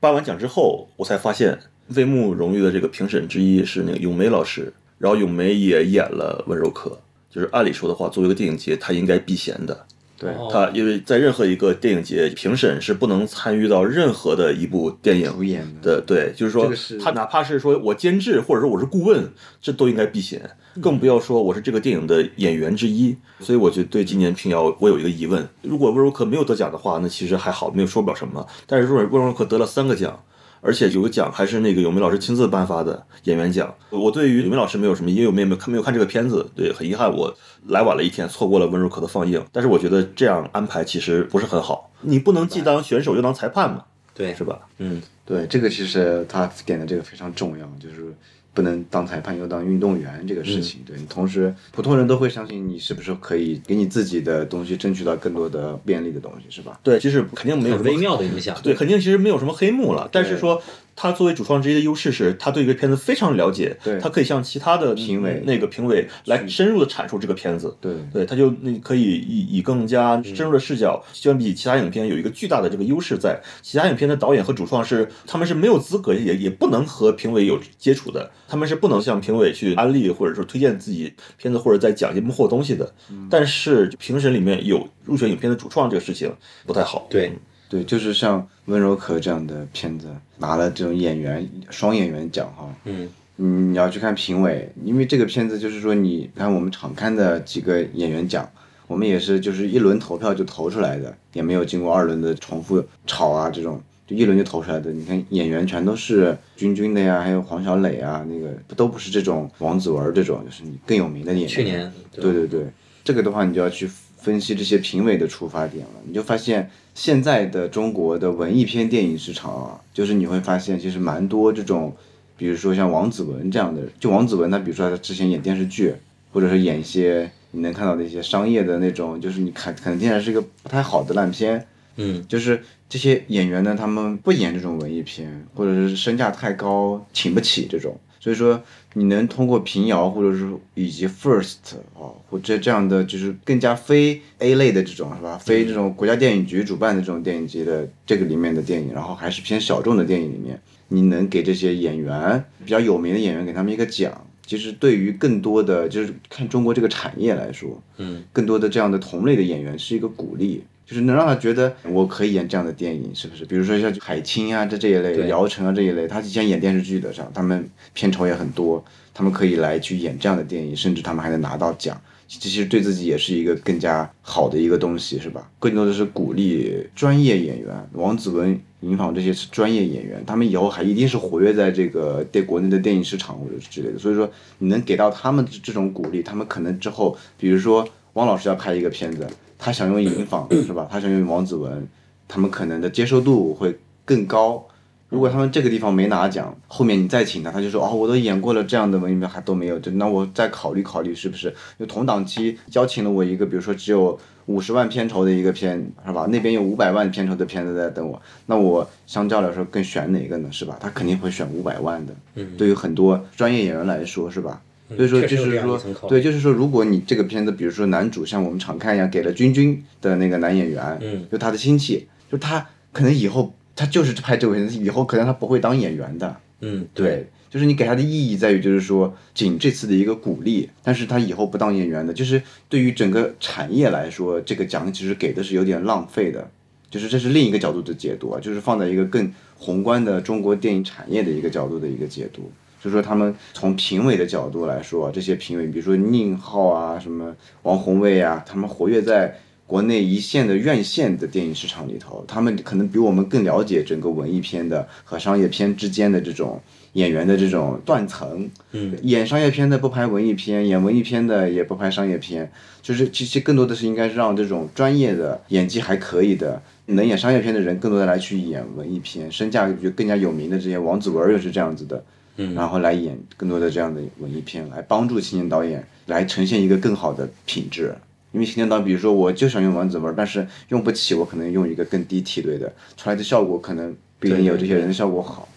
颁完奖之后，我才发现魏木荣誉的这个评审之一是那个咏梅老师，然后咏梅也演了温柔壳，就是按理说的话，作为一个电影节，他应该避嫌的。对哦他因为在任何一个电影节，评审是不能参与到任何的一部电影主演的。对，就是说他哪怕是说我监制或者说我是顾问，这都应该避嫌，更不要说我是这个电影的演员之一。所以我就对今年平遥我有一个疑问：如果温柔可没有得奖的话，那其实还好，没有说不了什么。但是如果温柔可得了三个奖，而且有个奖还是那个永梅老师亲自颁发的演员奖。我对于永梅老师没有什么，因为我也没有看没有看这个片子，对，很遗憾我来晚了一天，错过了温柔可的放映。但是我觉得这样安排其实不是很好，你不能既当选手又当裁判嘛，对，是吧？嗯，对，这个其实他点的这个非常重要，就是不能当裁判又当运动员这个事情。对，同时普通人都会相信你是不是可以给你自己的东西争取到更多的便利的东西，是吧？对，其实肯定没有微妙的影响。对，肯定其实没有什么黑幕了，但是说他作为主创之一的优势是他对一个片子非常了解，他可以向其他的评委那个评委来深入的阐述这个片子。对对，他就那可以以以更加深入的视角，相比其他影片有一个巨大的这个优势在。其他影片的导演和主创是他们是没有资格，也也不能和评委有接触的，他们是不能向评委去安利或者说推荐自己片子或者在讲一些幕后东西的。但是评审里面有入选影片的主创这个事情不太好。对，对，就是像温柔壳这样的片子拿了这种演员双演员奖哈，嗯嗯，你要去看评委，因为这个片子就是说，你看我们常看的几个演员奖，我们也是就是一轮投票就投出来的，也没有经过二轮的重复吵啊这种，就一轮就投出来的。你看演员全都是君君的呀，还有黄小磊啊，那个都不是这种王子文这种，就是你更有名的演员。去年对对对，这个的话你就要去分析这些评委的出发点了，你就发现现在的中国的文艺片电影市场啊，就是你会发现其实蛮多这种，比如说像王子文这样的，就王子文他比如说他之前演电视剧，或者是演一些你能看到的一些商业的那种，就是你看可能听起来是一个不太好的烂片，嗯，就是这些演员呢，他们不演这种文艺片，或者是身价太高，请不起这种。所以说，你能通过平遥或者是以及 First 啊，或者这样的就是更加非 A 类的这种是吧？非这种国家电影局主办的这种电影节的这个里面的电影，然后还是偏小众的电影里面，你能给这些演员比较有名的演员给他们一个奖，其实对于更多的就是看中国这个产业来说，嗯，更多的这样的同类的演员是一个鼓励。就是能让他觉得我可以演这样的电影，是不是？比如说像海清啊，这这一类，姚晨啊这一类，他之前演电视剧的，上他们片酬也很多，他们可以来去演这样的电影，甚至他们还能拿到奖，其实对自己也是一个更加好的一个东西，是吧？更多的是鼓励专业演员，王子文、尹昉这些是专业演员，他们以后还一定是活跃在这个对国内的电影市场或者是之类的，所以说你能给到他们这种鼓励，他们可能之后，比如说汪老师要拍一个片子。他想用尹昉是吧？他想用王子文，他们可能的接受度会更高。如果他们这个地方没拿奖，后面你再请他，他就说哦，我都演过了这样的文艺片还都没有，就那我再考虑考虑是不是？就同档期邀请了我一个，比如说只有五十万片酬的一个片是吧？那边有五百万片酬的片子在等我，那我相较来说更选哪个呢？是吧？他肯定会选五百万的。嗯，对于很多专业演员来说是吧？所以说就是说，对，就是说，如果你这个片子，比如说男主像我们常看一样，给了君君的那个男演员，嗯，就他的亲戚，就他可能以后他就是拍这部片子，以后可能他不会当演员的，嗯，对，就是你给他的意义在于，就是说仅这次的一个鼓励，但是他以后不当演员的，就是对于整个产业来说，这个奖其实给的是有点浪费的，就是这是另一个角度的解读啊，就是放在一个更宏观的中国电影产业的一个角度的一个解读。就是说，他们从评委的角度来说，这些评委，比如说宁浩啊、什么王宏卫啊，他们活跃在国内一线的院线的电影市场里头，他们可能比我们更了解整个文艺片的和商业片之间的这种演员的这种断层。嗯，演商业片的不拍文艺片，演文艺片的也不拍商业片，就是其实更多的是应该是让这种专业的演技还可以的。能演商业片的人，更多的来去演文艺片，身价就更加有名的这些王子文又是这样子的，然后来演更多的这样的文艺片，来帮助青年导演来呈现一个更好的品质。因为青年导，比如说我就想用王子文，但是用不起，我可能用一个更低梯队的，出来的效果可能不一定有这些人的效果好。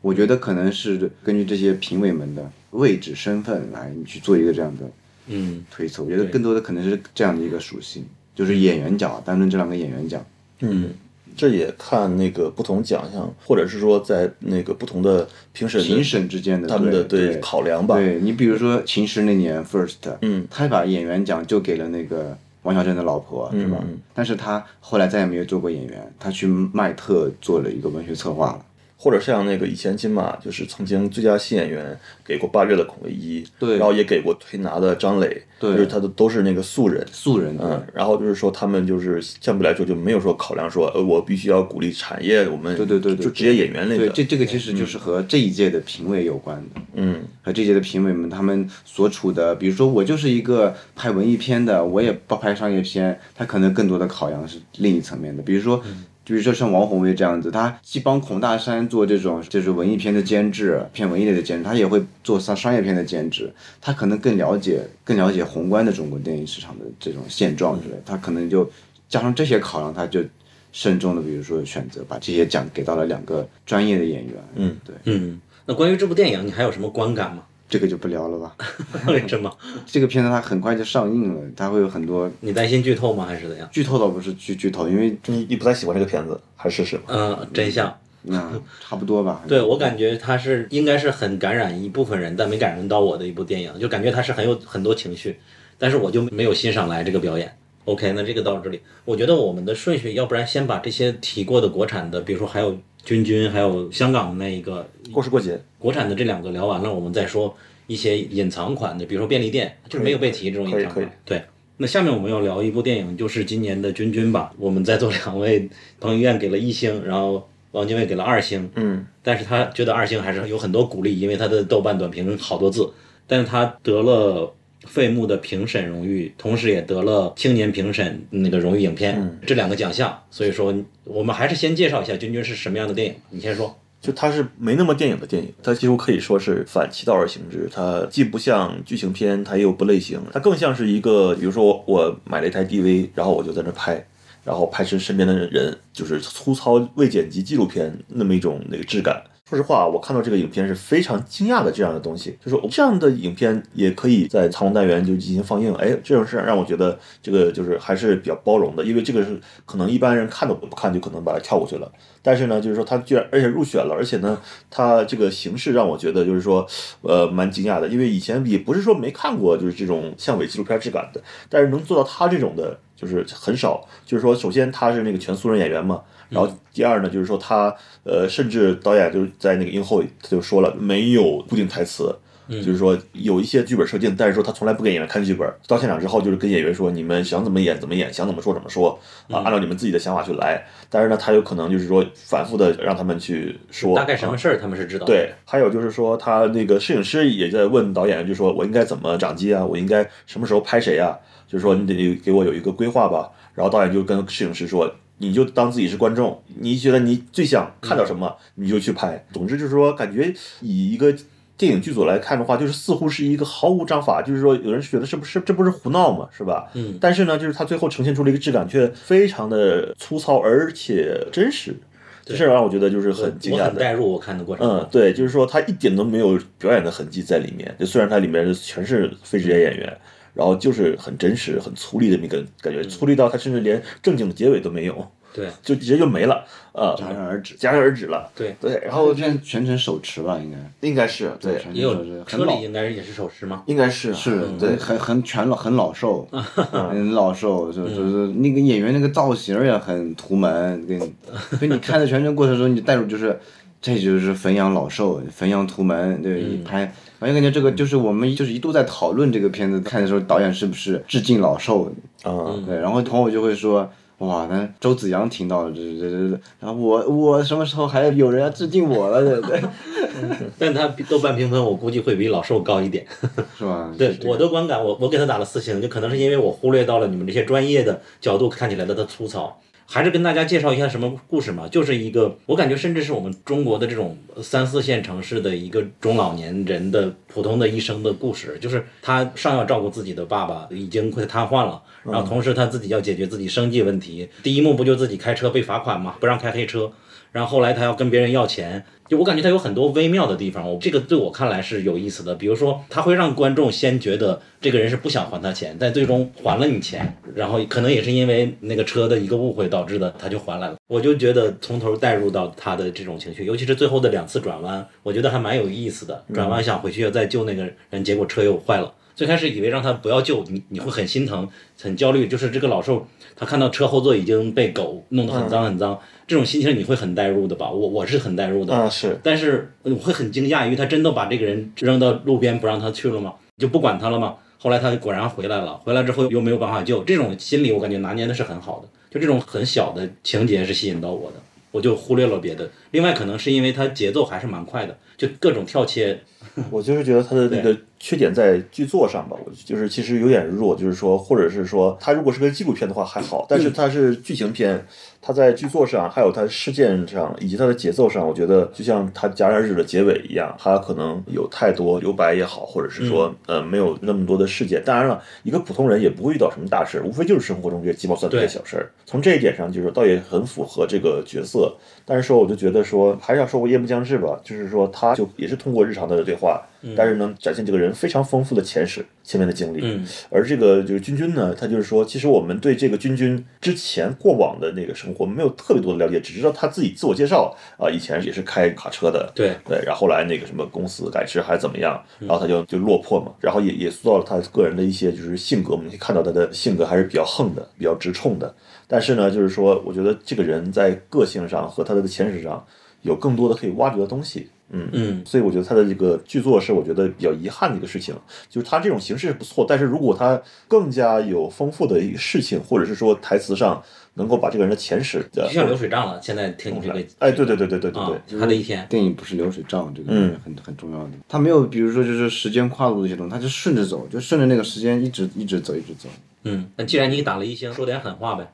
我觉得可能是根据这些评委们的位置、身份来你去做一个这样的嗯推测。我觉得更多的可能是这样的一个属性，就是演员奖，单论这两个演员奖。嗯，这也看那个不同奖项，或者是说在那个不同的评审的评审之间的他们的对考量吧。对你比如说秦时那年 First，嗯，他把演员奖就给了那个王小珍的老婆，是吧？嗯但是他后来再也没有做过演员，他去麦特做了一个文学策划了。或者像那个以前金马就是曾经最佳新演员给过八月的孔维一，对。然后也给过推拿的张磊，对。就是他的都是那个素人，素人，嗯，然后就是说他们就是相对来说就没有说考量说呃我必须要鼓励产业，我们对对对对就职业演员类的，对，这这个其实就是和这一届的评委有关的。嗯。和这届的评委们他们所处的，比如说我就是一个拍文艺片的，我也不拍商业片，他可能更多的考量是另一层面的，比如说。比如说像王宏伟这样子，他既帮孔大山做这种就是文艺片的监制，偏文艺类的监制，他也会做商商业片的监制，他可能更了解更了解宏观的中国电影市场的这种现状之类，他可能就加上这些考量，他就慎重的，比如说选择把这些奖给到了两个专业的演员。嗯，对，嗯，那关于这部电影，你还有什么观感吗？这个就不聊了吧。为什么？这个片子它很快就上映了，它会有很多你担心剧透吗？还是怎样？剧透，倒不是剧剧透，因为你你不太喜欢这个片子，还是什么？嗯，真相。那差不多吧。对我感觉它是应该是很感染一部分人，但没感染到我的一部电影，就感觉它是很有很多情绪，但是我就没有欣赏来这个表演。OK，那这个到这里，我觉得我们的顺序，要不然先把这些提过的国产的，比如说还有君君，还有香港的那一个过时过节，国产的这两个聊完了，我们再说一些隐藏款的，比如说便利店，就是没有被提这种隐藏款。对，那下面我们要聊一部电影，就是今年的《君君》吧。我们在座两位，彭于晏给了一星，然后王家卫给了二星。嗯，但是他觉得二星还是有很多鼓励，因为他的豆瓣短评好多字，但是他得了费穆的评审荣誉，同时也得了青年评审那个荣誉影片、这两个奖项。所以说，我们还是先介绍一下《君君》是什么样的电影。你先说。就它是没那么电影的电影，它几乎可以说是反其道而行之。它既不像剧情片，它又不类型，它更像是一个，比如说我我买了一台 DV，然后我就在那拍，然后拍成身边的人，就是粗糙未剪辑纪录片那么一种那个质感。说实话，我看到这个影片是非常惊讶的，这样的东西，就是这样的影片也可以在藏龙单元就进行放映，哎，这种事让我觉得这个就是还是比较包容的，因为这个是可能一般人看都不看就可能把它跳过去了，但是呢，就是说它居然而且入选了，而且呢，它这个形式让我觉得就是说，呃，蛮惊讶的，因为以前也不是说没看过就是这种像伪纪录片质感的，但是能做到他这种的，就是很少，就是说，首先他是那个全素人演员嘛。然后第二呢，就是说他呃，甚至导演就是在那个映后他就说了，没有固定台词，就是说有一些剧本设定，但是说他从来不给演员看剧本，到现场之后就是跟演员说，你们想怎么演怎么演，想怎么说怎么说啊，按照你们自己的想法去来。但是呢，他有可能就是说反复的让他们去说，大概什么事儿他们是知道的。对，还有就是说他那个摄影师也在问导演，就说我应该怎么掌机啊，我应该什么时候拍谁啊？就是说你得给我有一个规划吧。然后导演就跟摄影师说。你就当自己是观众，你觉得你最想看到什么，你就去拍。总之就是说，感觉以一个电影剧组来看的话，就是似乎是一个毫无章法，就是说有人觉得是不是这不是胡闹嘛，是吧？嗯。但是呢，就是它最后呈现出了一个质感，却非常的粗糙而且真实，这是让我觉得就是很惊讶的。我很带入我看的过程。嗯，对，就是说他一点都没有表演的痕迹在里面，就虽然它里面全是非职业演员。然后就是很真实、很粗粝的那个感觉，粗粝到他甚至连正经的结尾都没有，对，就直接就没了，啊，戛然而止，戛然而止了，对。对。然然后全全程手持吧，应该。应该是对，也有车里应该也是手持吗？应该是。是对，很很全老，很老瘦，很老瘦，就就是那个演员那个造型也很图门，跟所以你 看的全程过程中，你带入就是这就是汾阳老瘦，汾阳图门，对，一拍。完全感觉这个就是我们就是一度在讨论这个片子看的时候，导演是不是致敬老寿啊？对，然后朋友就会说，哇，那周子阳听到了，这这这这，然后我我什么时候还有人要致敬我了？对对，但他豆瓣评分我估计会比老寿高一点，是吧？对我的观感，我我给他打了四星，就可能是因为我忽略到了你们这些专业的角度看起来的他粗糙。还是跟大家介绍一下什么故事嘛，就是一个我感觉甚至是我们中国的这种三四线城市的一个中老年人的普通的一生的故事，就是他上要照顾自己的爸爸已经快瘫痪了，然后同时他自己要解决自己生计问题。第一幕不就自己开车被罚款嘛，不让开黑车，然后后来他要跟别人要钱。就我感觉他有很多微妙的地方，我这个对我看来是有意思的。比如说，他会让观众先觉得这个人是不想还他钱，但最终还了你钱，然后可能也是因为那个车的一个误会导致的，他就还来了。我就觉得从头带入到他的这种情绪，尤其是最后的两次转弯，我觉得还蛮有意思的。转弯想回去再救那个人，结果车又坏了。最开始以为让他不要救你，你会很心疼、很焦虑。就是这个老兽，他看到车后座已经被狗弄得很脏很脏。这种心情你会很代入的吧？我我是很代入的，啊是，但是我会很惊讶于他真的把这个人扔到路边不让他去了吗？就不管他了吗？后来他果然回来了，回来之后又没有办法救，这种心理我感觉拿捏的是很好的，就这种很小的情节是吸引到我的，我就忽略了别的。另外可能是因为他节奏还是蛮快的，就各种跳切。我就是觉得他的那个缺点在剧作上吧，我就是其实有点弱，就是说，或者是说，他如果是个纪录片的话还好，但是他是剧情片，它在剧作上，还有它事件上，以及他的节奏上，我觉得就像他戛然日的结尾一样，他可能有太多留白也好，或者是说，呃，没有那么多的事件。当然了，一个普通人也不会遇到什么大事，无非就是生活中这些鸡毛蒜皮的小事儿。从这一点上，就是倒也很符合这个角色。但是说，我就觉得说，还是要说过夜幕将至吧，就是说，他就也是通过日常的对话。但是能展现这个人非常丰富的前史、前面的经历。嗯，而这个就是君君呢，他就是说，其实我们对这个君君之前过往的那个生活没有特别多的了解，只知道他自己自我介绍啊，以前也是开卡车的。对对，然后后来那个什么公司改制还是怎么样，然后他就就落魄嘛，然后也也塑造了他个人的一些就是性格，我们可以看到他的性格还是比较横的，比较直冲的。但是呢，就是说，我觉得这个人在个性上和他的前史上有更多的可以挖掘的东西。嗯嗯，所以我觉得他的这个剧作是我觉得比较遗憾的一个事情，就是他这种形式不错，但是如果他更加有丰富的一个事情，或者是说台词上能够把这个人的前史，就像流水账了。现在听你这个，哎，对对对对对对啊对，，他的一天，电影不是流水账，这个嗯很很重要的。他没有，比如说就是时间跨度的一些东西，他就顺着走，就顺着那个时间一直一直走，一直走。嗯，那既然你打了一星，说点狠话呗。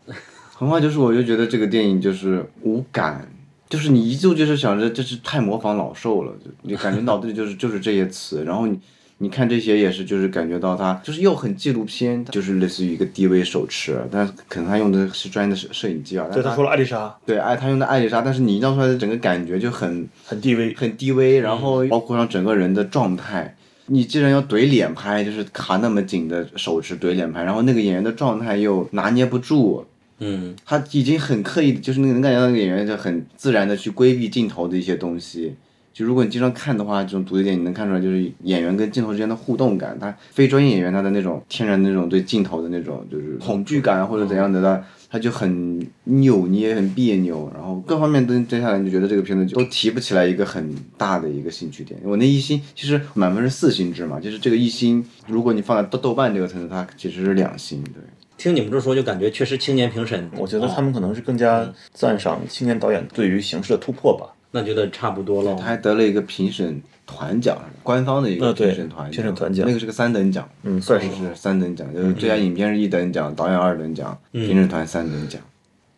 狠话就是，我就觉得这个电影就是无感，就是你一度就是想着这是太模仿老兽了，就你感觉脑子里就是就是这些词，然后你你看这些也是就是感觉到他就是又很纪录片，就是类似于一个 DV 手持，但是可能他用的是专业的摄摄影机啊，对，但他说了艾丽莎对，哎，他用的艾丽莎，但是你营造出来的整个感觉就很很低微，很低微，然后包括上整个人的状态。你既然要怼脸拍，就是卡那么紧的手持怼脸拍，然后那个演员的状态又拿捏不住，嗯他已经很刻意，就是那个能感觉到那个演员就很自然的去规避镜头的一些东西。就如果你经常看的话，这种独立电影能看出来，就是演员跟镜头之间的互动感。他非专业演员他的那种天然的那种对镜头的那种就是恐惧感或者怎样的，他他就很扭捏、很别扭，然后各方面都接下来你就觉得这个片子就都提不起来一个很大的一个兴趣点。我那一星其实满分是四星制嘛，就是这个一星，如果你放在豆豆瓣这个层次，它其实是两星，对。听你们这说，就感觉确实青年评审，我觉得哦他们可能是更加赞赏青年导演对于形式的突破吧。那觉得差不多了他。还得了一个评审团奖，官方的一个评审团评审团奖那个是个三等奖，嗯，算是是三等奖，就是最佳影片是一等奖，导演二等奖，评审团三等奖。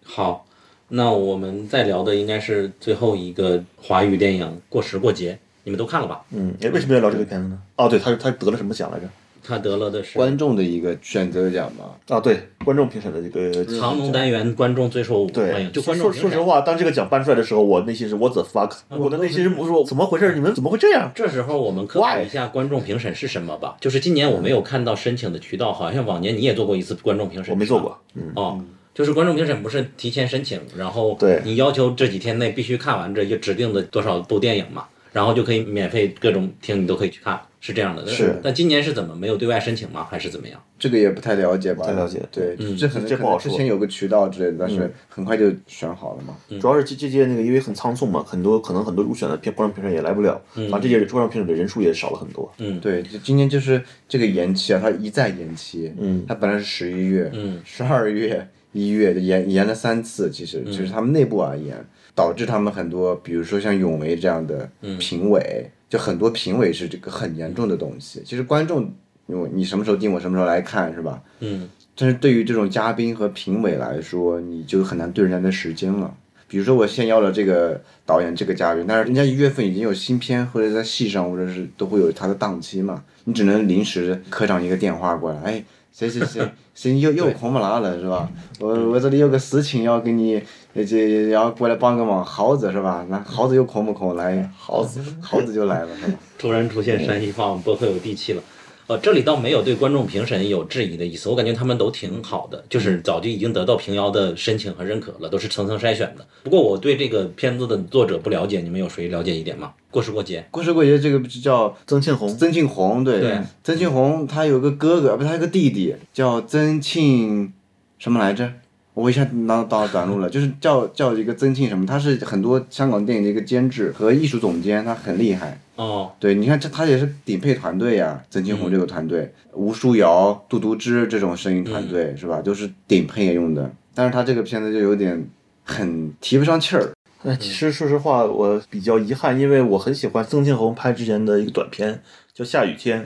好，那我们再聊的应该是最后一个华语电影《过时过节》，你们都看了吧？嗯，哎，为什么要聊这个片子呢？哦，对，他他得了什么奖来着？他得了的是观众的一个选择奖吗，啊，对，观众评审的这个长龙单元观众最受欢对迎，，就观众说说实话，当这个奖颁出来的时候，我内心是 what the fuck，我的内心是我说怎么回事？你们怎么会这样？这时候我们科普一下观众评审是什么吧。就是今年我没有看到申请的渠道，好像往年你也做过一次观众评审，我没做过，嗯，哦。就是观众评审不是提前申请，然后对你要求这几天内必须看完这一指定的多少部电影嘛，然后就可以免费各种听你都可以去看，是这样的。是但今年是怎么没有对外申请吗？还是怎么样？这个也不太了解吧？太了解对，嗯这可能可这不好说之前有个渠道之类的，但是很快就选好了嘛。主要是这这届那个因为很仓促嘛，很多可能很多入选的片观众评审也来不了，反正这届观众评审的人数也少了很多。嗯，对，就今年就是这个延期啊，它一再延期。嗯它本来是十一月，嗯，十二月、一月延延了三次，其实其实他们内部而言，导致他们很多，比如说像永维这样的评委，就很多评委是这个很严重的东西。其实观众，因为你什么时候定，我什么时候来看，是吧？嗯，但是对于这种嘉宾和评委来说，你就很难对人家的时间了。比如说，我现邀了这个导演、这个嘉宾，但是人家一月份已经有新片，或者在戏上，或者是都会有他的档期嘛，你只能临时磕上一个电话过来，哎，谁谁谁谁又又空不拉了是吧？我我这里有个事情要给你，呃这要过来帮个忙，耗子是吧？那耗子又空不空？来，耗子耗子就来了是吧？突然出现山西话，我们播客有地气了。呃，这里倒没有对观众评审有质疑的意思，我感觉他们都挺好的，就是早就已经得到平遥的申请和认可了，都是层层筛选的。不过我对这个片子的作者不了解，你们有谁了解一点吗？过时过节，过时过节这个不是叫曾庆红，曾庆红，对，对曾庆红他有个哥哥，不，他有个弟弟叫曾庆什么来着？我一下拿到短路了，就是叫叫一个曾庆什么，他是很多香港电影的一个监制和艺术总监，他很厉害。哦，对，你看这他也是顶配团队呀，曾庆红这个团队，吴舒瑶、杜笃之这种声音团队、是吧？都是顶配用的。但是他这个片子就有点很提不上气儿。那，其实说实话，我比较遗憾，因为我很喜欢曾庆红拍之前的一个短片，叫《下雨天》。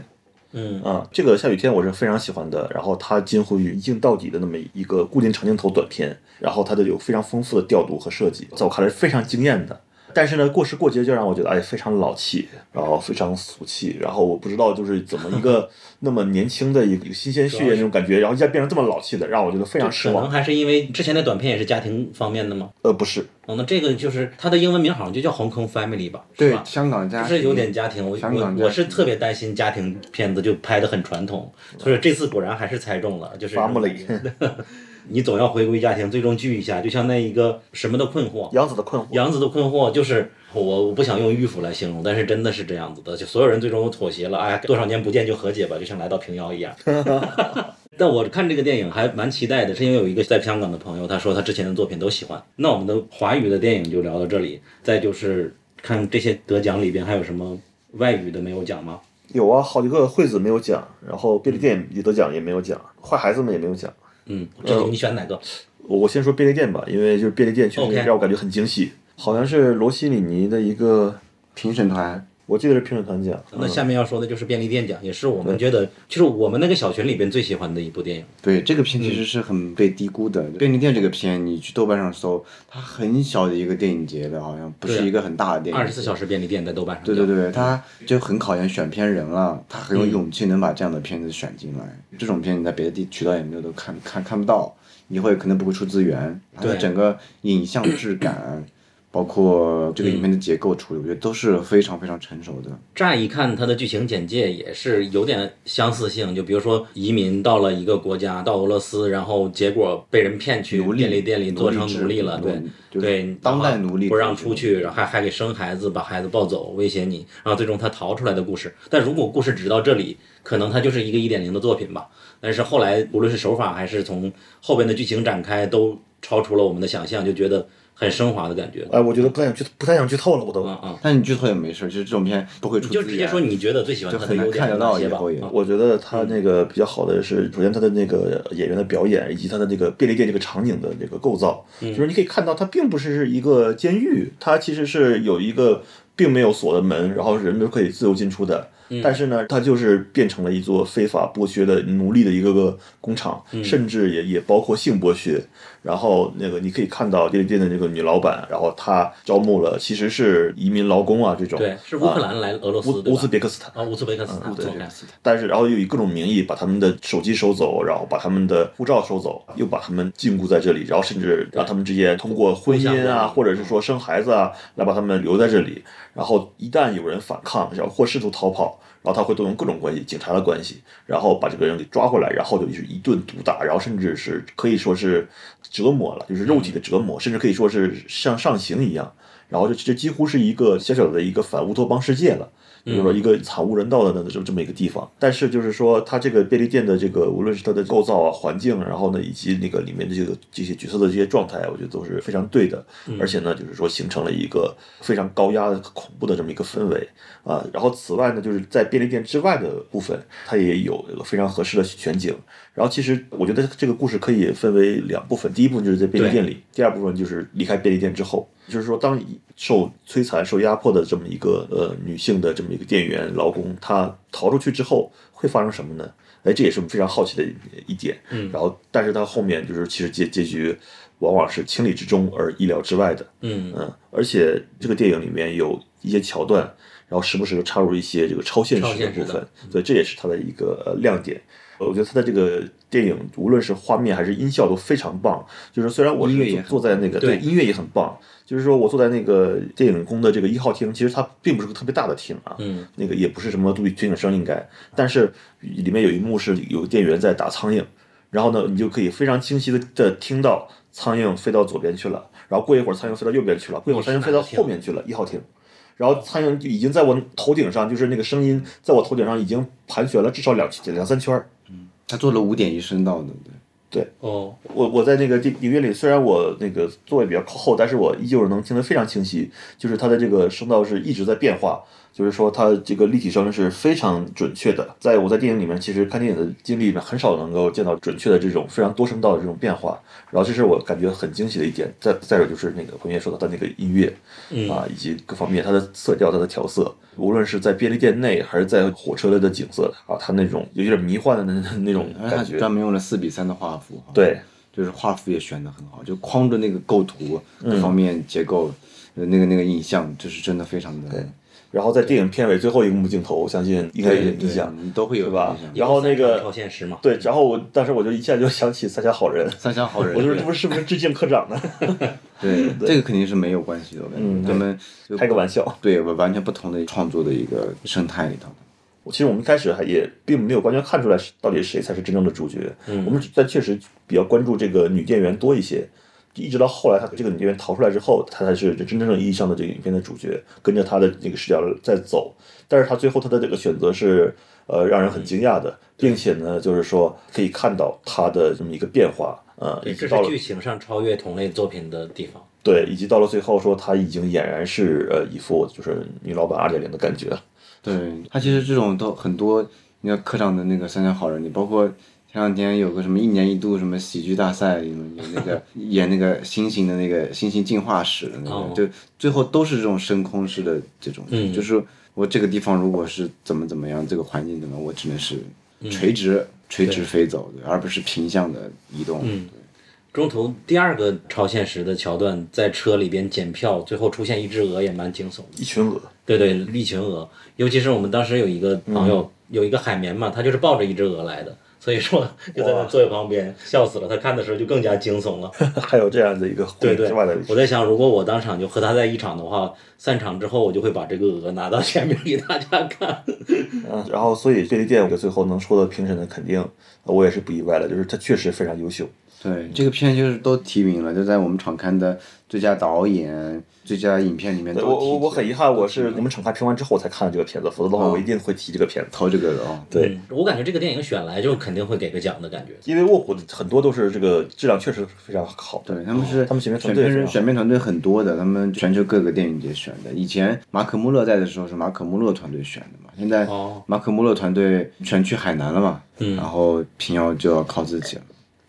嗯啊，这个下雨天我是非常喜欢的。然后它近乎于一镜到底的那么一个固定长镜头短片，然后它的有非常丰富的调度和设计，在我看来非常惊艳的。但是呢，过时过节就让我觉得哎非常老气，然后非常俗气，然后我不知道就是怎么一个 那么年轻的一个新鲜血液那种感觉，然后一下变成这么老气的，让我觉得非常失望。可能还是因为之前的短片也是家庭方面的吗？呃，不是，哦，那这个就是他的英文名好像就叫《Hong Kong Family》吧？对吧？香港家庭就是有点家庭，我我我是特别担心家庭片子就拍的很传统，所以这次果然还是猜中了，就是伐木里你总要回归家庭，最终聚一下，就像那一个什么的困惑，杨子的困惑。杨子的困惑就是我我不想用迂腐来形容，但是真的是这样子的，就所有人最终都妥协了，哎呀，多少年不见就和解吧，就像来到平遥一样。但我看这个电影还蛮期待的，是因为有一个在香港的朋友，他说他之前的作品都喜欢。那我们的华语的电影就聊到这里，再就是看这些得奖里边还有什么外语的没有讲吗？有啊，好几个惠子没有奖，然后便利店也得奖也没有奖，坏孩子们也没有奖。嗯，这种你选哪个？我我先说便利店吧，因为就是便利店确实让我感觉很惊喜，好像是罗西里尼的一个，评审团我记得是评审团奖。那下面要说的就是便利店奖，也是我们觉得就是我们那个小群里边最喜欢的一部电影。对这个片其嗯实是很被低估的。便利店这个片，你去豆瓣上搜，它很小的一个电影节的，好像不是一个很大的电影。二十四小时便利店在豆瓣上。对对对，它就很考验选片人了，他很嗯有勇气能把这样的片子选进来。这种片你在别的地渠道也没有都看看看不到，以后也可能不会出资源。它的对整个影像质感，包括这个影片的结构处理，我觉得都是非常非常成熟的。乍一看，它的剧情简介也是有点相似性，就比如说移民到了一个国家，到俄罗斯，然后结果被人骗去便利店里做成奴隶了，对对，当代奴隶不让出去，然后还还给生孩子，把孩子抱走，威胁你，然后最终他逃出来的故事。但如果故事只到这里，可能它就是一个一点零的作品吧。但是后来无论是手法还是从后边的剧情展开，都超出了我们的想象，就觉得很升华的感觉。哎，我觉得不太想剧，不太想剧透了，我都。嗯嗯，但你剧透也没事，就是这种片不会出。就直接说你觉得最喜欢就它的优点很难看得到以后也。嗯我觉得他那个比较好的是，首先他的那个演员的表演，以及他的那个便利店这个场景的这个构造，就是你可以看到它并不是一个监狱，它其实是有一个并没有锁的门，然后人都可以自由进出的。但是呢，它就是变成了一座非法剥削的奴隶的一个个工厂，甚至也也包括性剥削。然后那个你可以看到便利店的那个女老板，然后她招募了其实是移民劳工啊这种，对，是乌克兰来俄罗斯乌乌兹别克斯坦。啊，乌兹别克斯坦，对 OK 但是然后又以各种名义把他们的手机收走，然后把他们的护照收走，又把他们禁锢在这里，然后甚至让他们之间通过婚姻啊，或者是说生孩子啊，来把他们留在这里。然后一旦有人反抗，然后或试图逃跑，然后他会动用各种关系，警察的关系，然后把这个人给抓回来，然后就是一顿毒打，然后甚至是可以说是折磨了，就是肉体的折磨，甚至可以说是像上刑一样。然后这这几乎是一个小小的一个反乌托邦世界了。就是说一个惨无人道的那这这么一个地方，但是就是说它这个便利店的这个无论是它的构造啊、环境，然后呢以及那个里面的这个这些角色的这些状态，我觉得都是非常对的，而且呢就是说形成了一个非常高压的恐怖的这么一个氛围啊。然后此外呢就是在便利店之外的部分，它也有一个非常合适的选景。然后其实我觉得这个故事可以分为两部分，第一部分就是在便利店里，第二部分就是离开便利店之后。就是说，当受摧残、受压迫的这么一个呃女性的这么一个店员劳工，她逃出去之后会发生什么呢？哎，这也是我们非常好奇的一点。嗯，然后，但是她后面就是其实结结局往往是情理之中而意料之外的。嗯嗯，而且这个电影里面有一些桥段，然后时不时的插入一些这个超现实的部分，所以这也是它的一个呃亮点。我觉得他的这个电影，无论是画面还是音效都非常棒。就是虽然我是坐在那个对音乐也很棒，就是说我坐在那个电影宫的这个一号厅，其实它并不是个特别大的厅啊，嗯，那个也不是什么杜比全景声应该，但是里面有一幕是有店员在打苍蝇，然后呢，你就可以非常清晰的的听到苍蝇飞到左边去了，然后过一会儿苍蝇飞到右边去了，过一会儿苍蝇飞到后面去了，一号厅。然后苍蝇就已经在我头顶上，就是那个声音在我头顶上已经盘旋了至少两两三圈儿。他做了五点一声道的，对。对，哦，我我在那个电影院里，虽然我那个座位比较靠后，但是我依旧是能听得非常清晰，就是它的这个声道是一直在变化。就是说，它这个立体声是非常准确的。在我在电影里面，其实看电影的经历里面，很少能够见到准确的这种非常多声道的这种变化。然后，这是我感觉很惊喜的一点。再再有就是那个彭于晏说到他那个音乐，啊，以及各方面它的色调、它的调色，无论是在便利店内还是在火车的景色啊，它那种有点迷幻的那那种感觉。专门用了四比三的画幅，对，就是画幅也选的很好，就框着那个构图各方面结构，呃那个那个影像，就是真的非常的，然后在电影片尾最后一个幕镜头，我相信应该有印象，你都会有吧？然后那个超现实嘛，对，然后我当时我就一下就想起《三峡好人》，三峡好人，我就说对这不是是不是致敬科长呢？对，这个肯定是没有关系的，我感觉嗯他们开个玩笑。对完全不同的创作的一个生态里头。其实我们一开始还也并没有完全看出来是到底谁才是真正的主角，我们但确实比较关注这个女店员多一些。一直到后来，他这个女演员逃出来之后，他才是真正意义上的这个影片的主角，跟着他的那个视角在走。但是他最后他的这个选择是呃让人很惊讶的，并且呢，就是说可以看到他的这么一个变化，呃，一直到了剧情上超越同类作品的地方。对，以及到了最后说他已经俨然是呃一副就是女老板二点零的感觉。对他其实这种都很多，你看科长的那个《三峡好人》你，包括前两天有个什么一年一度什么喜剧大赛有那个 演那个猩猩的那个猩猩进化史的那个，哦就最后都是这种升空式的这种，嗯就是我这个地方如果是怎么怎么样，这个环境怎么，我只能是垂直、垂直飞走的，而不是平向的移动。嗯中途第二个超现实的桥段，在车里边检票，最后出现一只鹅，也蛮惊悚的。一群鹅，对对，一群鹅，尤其是我们当时有一个朋友，有一个海绵嘛，他就是抱着一只鹅来的，所以说就在那座位旁边，笑死了。他看的时候就更加惊悚了。还有这样的一个对对之外的，我在想，如果我当场就和他在一场的话，散场之后我就会把这个鹅拿到前面给大家看。嗯，然后所以便利店我最后能受到评审的肯定，我也是不意外的，就是他确实非常优秀。对，这个片就是都提名了，就在我们场刊的最佳导演、最佳影片里面都我我我很遗憾，我是你们场刊评完之后才看的这个片子，否则的话我一定会提这个片子。投这个的啊。对，嗯我感觉这个电影选来就肯定会给个奖的感觉。因为卧虎很多都是这个质量确实非常好。对，他们是他们选片团选片人队选片团队很多的，他们全球各个电影节选的。以前马可穆勒在的时候是马可穆勒团队选的嘛，现在哦马可穆勒团队全去海南了嘛，嗯然后平遥就要靠自己了。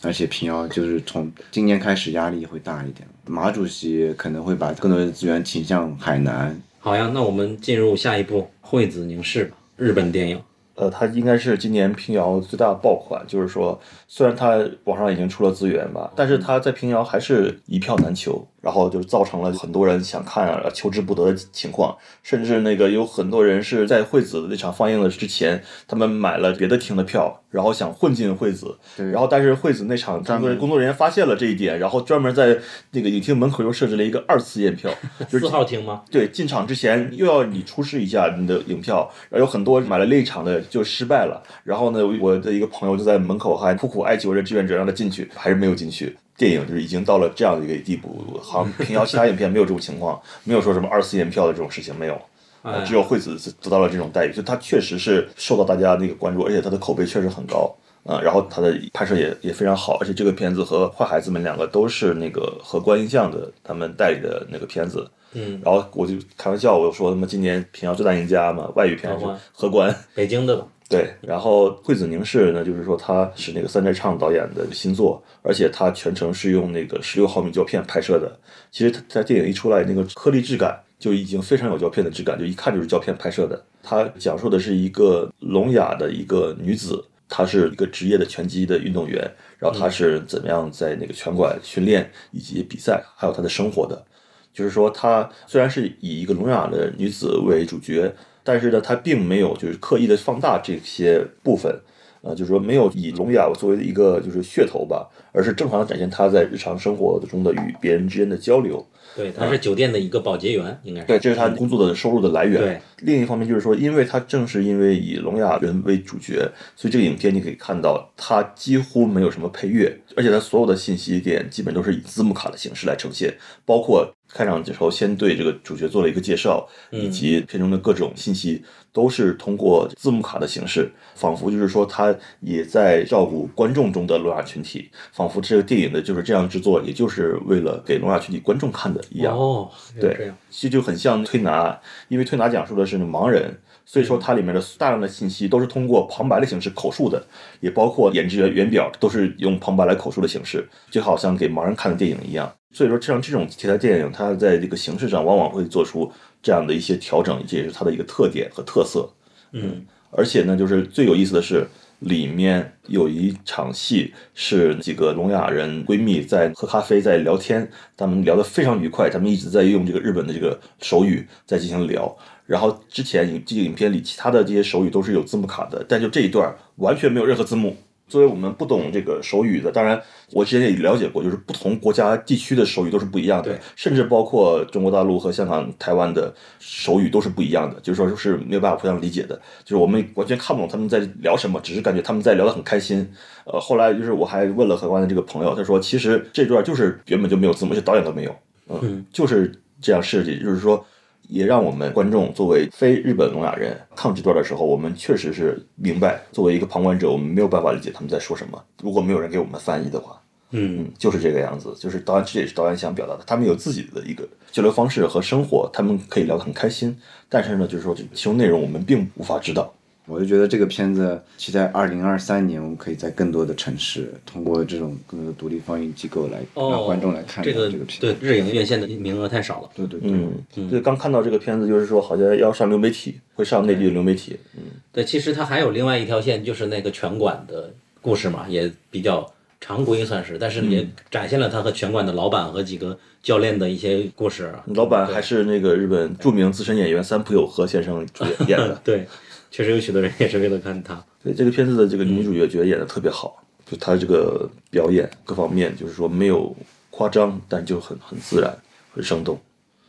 而且平遥就是从今年开始压力会大一点，马主席可能会把更多的资源倾向海南。好呀，那我们进入下一部《惠子凝视》吧，日本电影。呃，它应该是今年平遥最大的爆款，就是说，虽然它网上已经出了资源吧，但是它在平遥还是一票难求，然后就造成了很多人想看啊求之不得的情况，甚至那个有很多人是在惠子的那场放映的之前，他们买了别的厅的票，然后想混进惠子，然后但是惠子那场工作人工作人员发现了这一点，然后专门在那个影厅门口又设置了一个二次验票，就是四号厅吗？对，进场之前又要你出示一下你的影票，然后有很多买了另一场的就失败了。然后呢，我的一个朋友就在门口还苦苦哀求着志愿者让他进去，还是没有进去。电影就是已经到了这样的一个地步，好像平遥其他影片没有这种情况，没有说什么二次验票的这种事情没有。哎只有惠子得到了这种待遇，就他确实是受到大家那个关注，而且他的口碑确实很高。啊、然后他的拍摄也也非常好，而且这个片子和坏孩子们两个都是那个和观音像的他们代理的那个片子，嗯，然后我就开玩笑，我就说他们今年平遥最大赢家嘛，外语片是荷官荷官，北京的吧？对，然后惠子凝视呢，就是说他是那个三宅唱导演的新作，而且他全程是用那个十六毫米胶片拍摄的。其实他在电影一出来，那个颗粒质感就已经非常有胶片的质感，就一看就是胶片拍摄的。他讲述的是一个聋哑的一个女子，她是一个职业的拳击的运动员，然后她是怎么样在那个拳馆训练以及比赛，还有她的生活的。就是说，她虽然是以一个聋哑的女子为主角，但是呢，他并没有就是刻意的放大这些部分，呃，就是说没有以聋哑作为一个就是噱头吧，而是正常的展现他在日常生活中的与别人之间的交流。对，他是酒店的一个保洁员，应该是。对，这是他工作的收入的来源。对，另一方面就是说，因为他正是因为以聋哑人为主角，所以这个影片你可以看到，他几乎没有什么配乐，而且他所有的信息点基本都是以字幕卡的形式来呈现，包括开场的时候先对这个主角做了一个介绍，以及片中的各种信息，都是通过字幕卡的形式，仿佛就是说他也在照顾观众中的聋哑群体，仿佛这个电影的就是这样制作，也就是为了给聋哑群体观众看的一样。哦，对这就很像推拿，因为推拿讲述的是盲人，所以说它里面的大量的信息都是通过旁白的形式口述的，也包括演职员原表都是用旁白来口述的形式，就好像给盲人看的电影一样。所以说，像这种题材电影，它在这个形式上往往会做出这样的一些调整，这也是它的一个特点和特色。嗯，而且呢，就是最有意思的是，里面有一场戏是几个聋哑人闺蜜在喝咖啡，在聊天，她们聊得非常愉快，她们一直在用这个日本的这个手语在进行聊。然后之前影这个影片里其他的这些手语都是有字幕卡的，但就这一段完全没有任何字幕。作为我们不懂这个手语的，当然我之前也了解过，就是不同国家地区的手语都是不一样的对，甚至包括中国大陆和香港、台湾的手语都是不一样的，就是说是没有办法互相理解的，就是我们完全看不懂他们在聊什么，只是感觉他们在聊得很开心。呃，后来就是我还问了荷官的这个朋友，他说其实这段就是原本就没有字幕，而且导演都没有，嗯，就是这样设计，就是说。也让我们观众作为非日本聋哑人看这段的时候，我们确实是明白，作为一个旁观者，我们没有办法理解他们在说什么。如果没有人给我们翻译的话，嗯嗯，就是这个样子。就是导演，这也是导演想表达的。他们有自己的一个交流方式和生活，他们可以聊得很开心。但是呢，就是说，其中内容我们并无法知道。我就觉得这个片子期待二零二三年，我们可以在更多的城市，通过这种更多的独立放映机构来哦，让观众来看到这个这个片。对日影院线的名额太少了。对对对，嗯，对，刚看到这个片子，就是说好像要上流媒体，会上内地的流媒体。嗯，对，其实它还有另外一条线，就是那个拳馆的故事嘛，也比较常规算是，但是也展现了他和拳馆的老板和几个教练的一些故事。老板还是那个日本著名资深演员三浦友和先生主演演的。对，确实有许多人也是为了看他。对这个片子的这个女主角觉得演的特别好，就她这个表演各方面，就是说没有夸张，但就很很自然，很生动。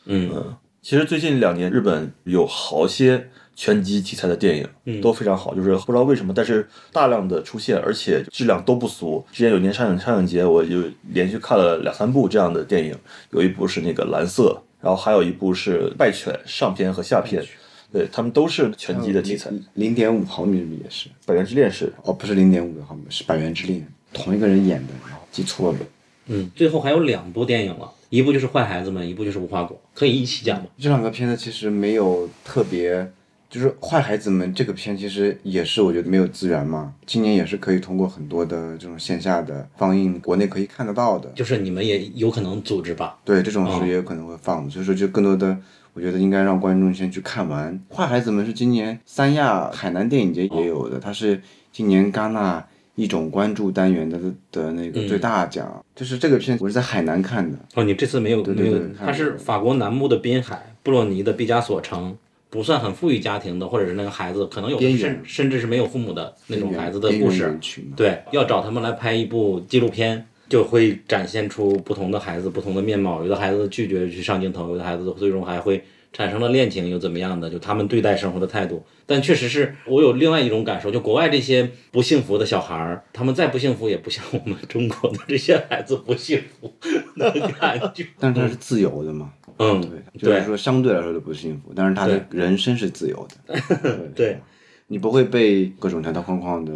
嗯其实最近两年日本有好些拳击题材的电影，都非常好，就是不知道为什么，但是大量的出现，而且质量都不俗。之前有年上影上影节，我就连续看了两三部这样的电影，有一部是那个蓝色，然后还有一部是败犬上篇和下篇，对他们都是拳击的题材。零点五毫米也是，百元之恋是哦，不是零点五毫米，是《百元之恋》，同一个人演的，然后记错了。嗯，最后还有两部电影了，一部就是《坏孩子们》，一部就是《无花果》，可以一起讲吗？这两个片子其实没有特别，就是《坏孩子们》这个片其实也是我觉得没有资源嘛，今年也是可以通过很多的这种线下的放映，国内可以看得到的。就是你们也有可能组织吧？对，这种是也有可能会放的，所以说就更多的，我觉得应该让观众先去看完。《坏孩子们》是今年三亚海南电影节也有的，它是今年戛纳一种关注单元的的那个最大奖，就是这个片我是在海南看的。哦，你这次没有对没有对，它是法国南部的滨海布洛尼的毕加索城，不算很富裕家庭的，或者是那个孩子可能有甚甚至是没有父母的那种孩子的故事。对，要找他们来拍一部纪录片，就会展现出不同的孩子不同的面貌。有的孩子拒绝去上镜头，有的孩子最终还会产生了恋情，又怎么样的？就他们对待生活的态度。但确实是我有另外一种感受，就国外这些不幸福的小孩儿，他们再不幸福，也不像我们中国的这些孩子不幸福的感觉。但是他是自由的嘛，嗯，对，就是说相对来说的不幸福，但是他的人生是自由的，对对，你不会被各种条条框框的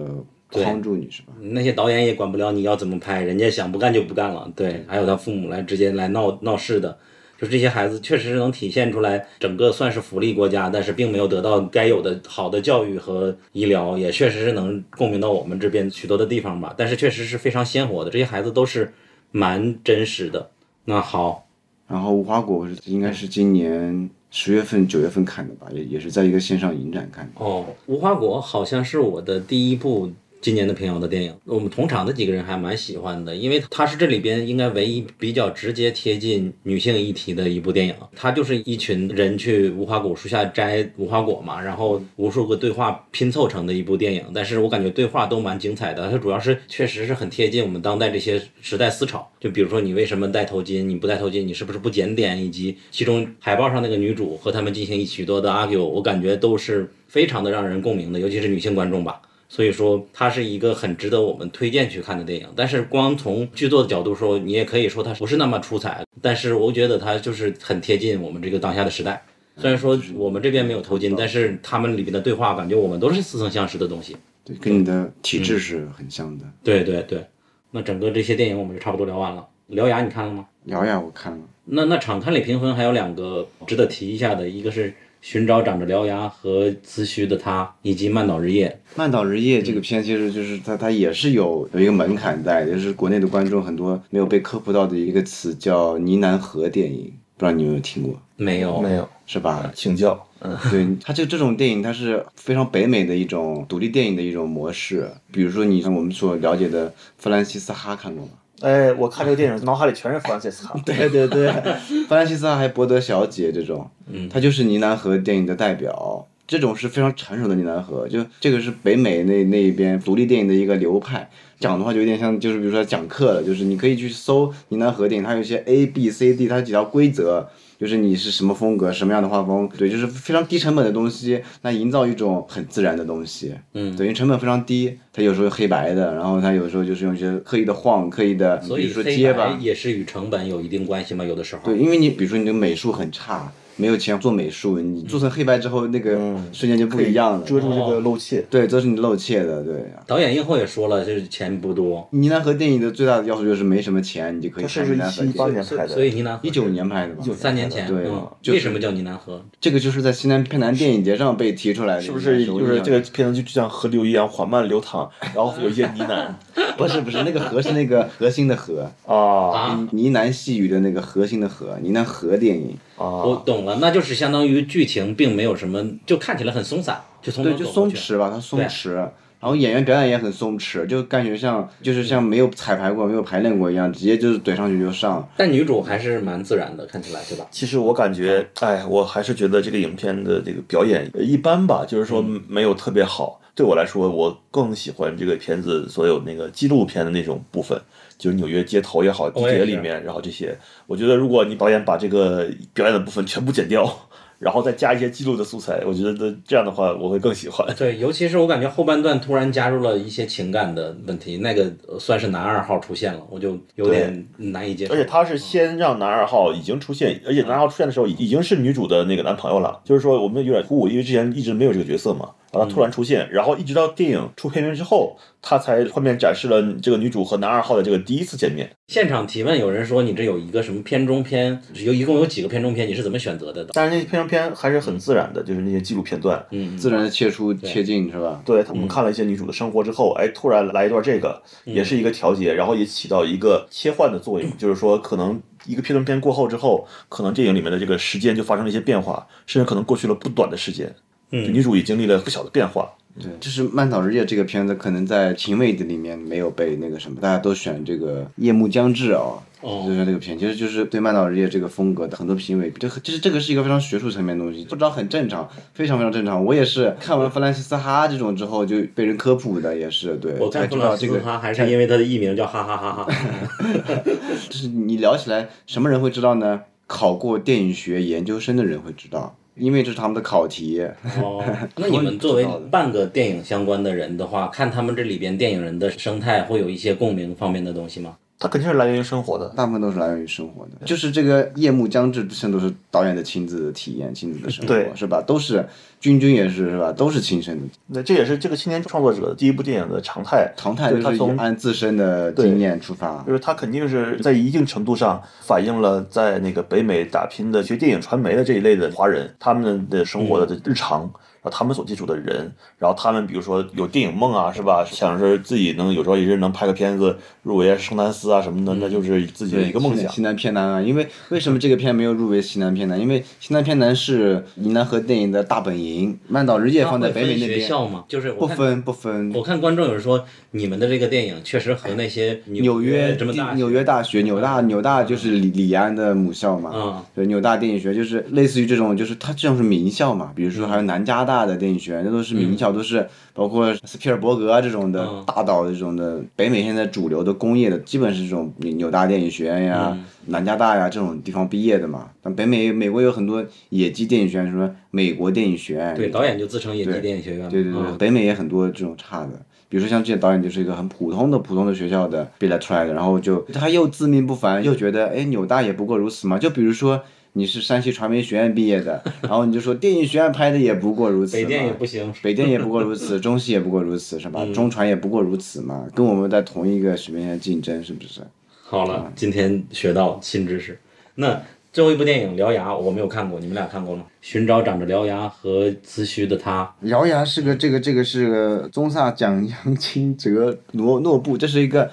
框住你是吧？那些导演也管不了你要怎么拍，人家想不干就不干了。对，还有他父母来直接来闹闹事的，就是这些孩子确实是能体现出来，整个算是福利国家，但是并没有得到该有的好的教育和医疗，也确实是能共鸣到我们这边许多的地方吧。但是确实是非常鲜活的，这些孩子都是蛮真实的。那好，然后无花果是应该是今年十月份、九月份看的吧，也也是在一个线上影展看的。哦，无花果好像是我的第一部今年的平遥的电影，我们同场的几个人还蛮喜欢的，因为它是这里边应该唯一比较直接贴近女性议题的一部电影。它就是一群人去无花果树下摘无花果嘛，然后无数个对话拼凑成的一部电影。但是我感觉对话都蛮精彩的，它主要是确实是很贴近我们当代这些时代思潮。就比如说你为什么戴头巾，你不戴头巾，你是不是不检点，以及其中海报上那个女主和他们进行许多的 argue，我感觉都是非常的让人共鸣的，尤其是女性观众吧。所以说它是一个很值得我们推荐去看的电影。但是光从剧作的角度说，你也可以说它不是那么出彩，但是我觉得它就是很贴近我们这个当下的时代。虽然说我们这边没有头巾，但是他们里边的对话，感觉我们都是似曾相识的东西。对，跟你的体质是很像的。对对对，那整个这些电影我们就差不多聊完了。獠牙你看了吗？獠牙我看了，那那场刊里评分还有两个值得提一下的，一个是《寻找长着獠牙和髭须的他》，以及《曼岛日夜》。曼岛日夜这个片其实就是它，它也是有有一个门槛在，就是国内的观众很多没有被科普到的一个词叫呢喃河电影，不知道你有没有听过？没有，没有，是吧？请教。嗯，对，它就这种电影，它是非常北美的一种独立电影的一种模式。比如说，你像我们所了解的弗兰西斯哈看过吗？哎，我看这个电影，脑海里全是弗兰西斯卡。对 对对，弗兰西斯卡还有伯德小姐这种，嗯，她就是尼南河电影的代表。这种是非常成熟的尼南河，就这个是北美那那一边独立电影的一个流派。讲的话就有点像，就是比如说讲课了，就是你可以去搜尼南河电影，它有一些 A B C D，它有几条规则。就是你是什么风格，什么样的画风，对，就是非常低成本的东西，那营造一种很自然的东西，嗯，等于成本非常低。它有时候黑白的，然后它有时候就是用一些刻意的晃，刻意的，比如说结巴，也是与成本有一定关系嘛？有的时候，对，因为你比如说你的美术很差。没有钱做美术，你做成黑白之后，那个瞬间就不一样了，遮住这个漏怯。对，遮住你漏怯的，对。导演映后也说了，就是钱不多。呢喃河电影的最大的要素就是没什么钱，你就可以。是一七一八年拍的，所以呢喃河一九年拍的吧？三年前。对。为什么叫呢喃河？这个就是在西南偏南电影节上被提出来的。是不是就是这个片子就像河流一样缓慢流淌，然后有一些呢喃？不是不是，那个河是那个核心的河啊，呢喃细语的那个核心的河，呢喃河电影。我懂了，那就是相当于剧情并没有什么，就看起来很松散，就从对就松弛吧，它松弛，然后演员表演也很松弛，就感觉像就是像没有彩排过、没有排练过一样，直接就是怼上去就上。但女主还是蛮自然的，看起来对吧？其实我感觉，哎，我还是觉得这个影片的这个表演一般吧，就是说没有特别好。对我来说，我更喜欢这个片子所有那个纪录片的那种部分。就是纽约街头也好，地铁里面，然后这些，我觉得如果你导演把这个表演的部分全部剪掉，然后再加一些记录的素材，我觉得这样的话我会更喜欢。对，尤其是我感觉后半段突然加入了一些情感的问题，那个算是男二号出现了，我就有点难以接受。而且他是先让男二号已经出现，而且男二号出现的时候已经是女主的那个男朋友了，就是说我们有点突兀，因为之前一直没有这个角色嘛。然后突然出现，然后一直到电影出片名之后，他才后面展示了这个女主和男二号的这个第一次见面。现场提问，有人说你这有一个什么片中片，有一共有几个片中片，你是怎么选择的？但是那片中片还是很自然的，就是那些记录片段，嗯，自然的切出切进是吧？对，我们看了一些女主的生活之后，哎，突然来一段这个，也是一个调节，然后也起到一个切换的作用，就是说可能一个片中片过后之后，可能电影里面的这个时间就发生了一些变化，甚至可能过去了不短的时间，嗯，女主也经历了不小的变化。对，就是《曼岛日夜》这个片子，可能在评委的里面没有被那个什么，大家都选这个《夜幕将至》啊，就选这个片，其实就是对《曼岛日夜》这个风格的很多评委，这其实这个是一个非常学术层面的东西，不知道很正常，非常非常正常。我也是看完弗兰西斯哈这种之后就被人科普的，也是对，我才知道这个哈还是因为他的艺名叫哈哈哈哈。就是你聊起来，什么人会知道呢？考过电影学研究生的人会知道。因为这是他们的考题。哦，那你们作为半个电影相关的人的话，看他们这里边电影人的生态，会有一些共鸣方面的东西吗？它肯定是来源于生活的，大部分都是来源于生活的。就是这个夜幕将至，这都是导演的亲自体验、亲自的生活，是吧？都是君君也是，是吧？都是亲身的。那这也是这个青年创作者第一部电影的常态。常态就是从按自身的经验出发，就是他肯定是在一定程度上反映了在那个北美打拼的学电影传媒的这一类的华人他们的生活的日常。然后他们所接触的人，然后他们比如说有电影梦啊，是吧？想着自己能有朝一日能拍个片子入围圣丹斯啊什么的，那就是自己的一个梦想。西南偏南啊，因为 为什么这个片没有入围西南偏南？因为西南偏南是云南河电影的大本营，曼岛日夜放在北美那边。学校吗？就是不分不分。我看观众有人说，你们的这个电影确实和那些纽约这么大纽约大学纽大纽大就是李李安的母校嘛。嗯。对，纽大电影学就是类似于这种，就是它这种是名校嘛。比如说还有南加大。大的电影学院，那都是名校，都是包括斯皮尔伯格啊这种的嗯大导这种的。北美现在主流的工业的基本是这种纽大电影学院呀、嗯南加大呀这种地方毕业的嘛。但北美美国有很多野鸡电影学院，什么美国电影学院，对，导演就自称野鸡电影学院嘛。对对对，嗯北美也很多这种差的，比如说像这些导演就是一个很普通的普通的学校的毕业出来的，然后就他又自命不凡，又觉得哎纽大也不过如此嘛。就比如说你是山西传媒学院毕业的，然后你就说电影学院拍的也不过如此嘛，北电也不行。北电也不过如此，中戏也不过如此，是吧？嗯中传也不过如此嘛，跟我们在同一个水平线竞争，是不是？好了，今天学到新知识。那最后一部电影《獠牙》我没有看过，你们俩看过吗？寻找长着獠牙和髭须的他。獠牙是个这个这个是个宗萨蒋扬清哲诺诺布，这是一个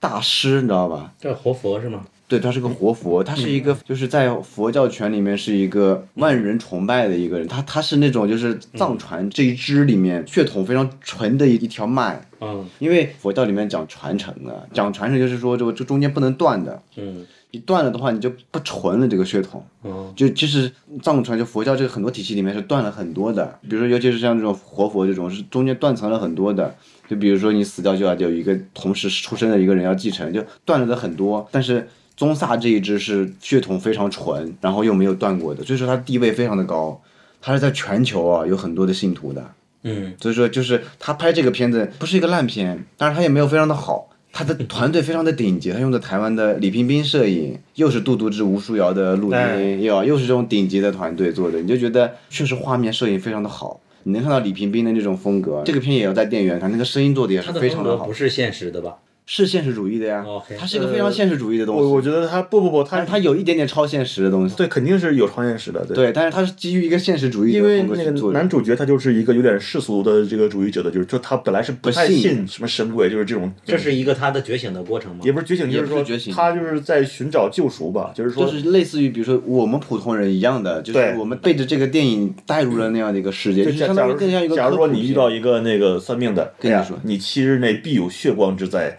大师，你知道吧？这活佛是吗？对，他是个活佛，他是一个就是在佛教圈里面是一个万人崇拜的一个人，他他是那种就是藏传这一支里面血统非常纯的一一条脉，嗯。因为佛教里面讲传承的，讲传承就是说这个这中间不能断的，嗯。你断了的话你就不纯了这个血统，嗯。就其实藏传就佛教这个很多体系里面是断了很多的，比如说尤其是像这种活佛这种是中间断层了很多的，就比如说你死掉就要有一个同时出生的一个人要继承，就断了的很多，但是。宗萨这一支是血统非常纯，然后又没有断过的，所以说他地位非常的高，他是在全球啊有很多的信徒的，嗯所以说就是他拍这个片子不是一个烂片，但是他也没有非常的好，他的 团队非常的顶级，他用的台湾的李冰冰摄影，又是杜杜之吴书瑶的录哎音，又又是这种顶级的团队做的，你就觉得确实画面摄影非常的好。你能看到李冰冰的那种风格，这个片也要在电影院看，那个声音做的也是非常的好不，是现实的吧？是现实主义的呀 OK，它是一个非常现实主义的东西，我我觉得它不不不，他但是它有一点点超现实的东西，对肯定是有超现实的，对。对，但是它是基于一个现实主义的因为那个男。主角他就是一个有点世俗的这个主义者的，就是就他本来是不太信信什么神鬼，就是这种，这是一个他的觉醒的过程吗？也不是觉醒，就是说也不是觉醒他就是在寻找救赎吧，就是说就是类似于比如说我们普通人一样的，就是我们被着这个电影带入了那样的一个世界，就就是相当于更像一个假如说你遇到一个那个算命的，跟你说你七日内必有血光之灾。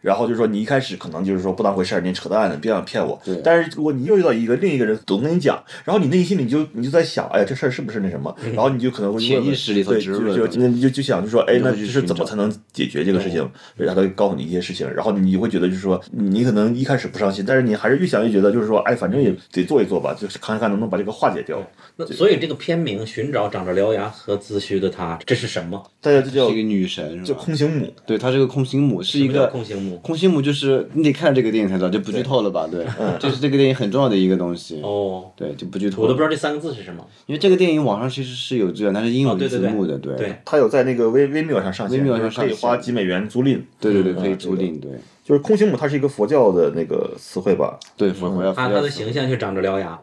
然后就是说，你一开始可能就是说不当回事儿，你扯淡，你别想骗我。对但是如果你又遇到一个另一个人总跟你讲，然后你内心里就你就在想，哎呀，这事儿是不是那什么？然后你就可能会潜意识里头就就那你就就想就说，哎，那就是怎么才能解决这个事情？然后他就告诉你一些事情，然后你会觉得就是说，你可能一开始不上心，但是你还是越想越觉得就是说，哎，反正也得做一做吧，就是看看能不能把这个化解掉。那所以这个片名《寻找长着獠牙和髭须的他》，这是什么？大家就叫是一个女神是叫？空行母，对，她是个空行母，是一个空行母。空心母，就是你得看这个电影才知道，就不剧透了吧？对，这是这个电影很重要的一个东西。哦，对，就不剧透。我都不知道这三个字是什么。因为这个电影网上其实是有资源，但是英文哦对对对字幕的，对对，它有在那个微微妙上上线，微妙上就是可以花几美元租赁。对对对，可以租赁，对就是空心母，它是一个佛教的那个词汇吧？对，佛佛要他他的形象就长着獠牙。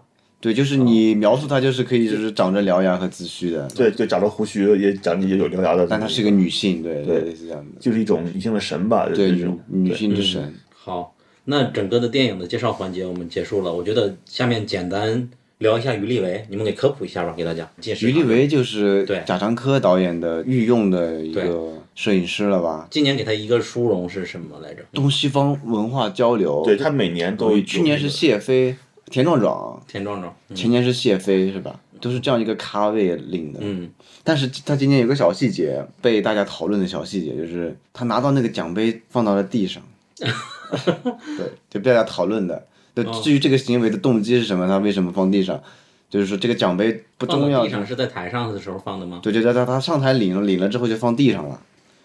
对，就是你描述她就是可以就是长着獠牙和髭须的，对对，长着胡须，也长也有獠牙的。但她是一个女性，对对类似这样的，就是一种女性的神吧？对女这种女性之神。好，那整个的电影的介绍环节我们结束了。我觉得下面简单聊一下于立维，你们给科普一下吧，给大家。介绍于立维就是贾樟柯导演的御用的一个摄影师了吧？今年给他一个殊荣是什么来着？东西方文化交流，对他每年都去年是谢飞、田壮壮，田壮壮。嗯前年是谢飞是吧？都是这样一个咖位领的。嗯，但是他今年有个小细节被大家讨论的小细节，就是他拿到那个奖杯放到了地上，对，就被大家讨论的。对，哦至于这个行为的动机是什么，他为什么放地上，就是说这个奖杯不重要到地。上是在台上的时候放的吗？对，就在他他上台领了，领了之后就放地上了，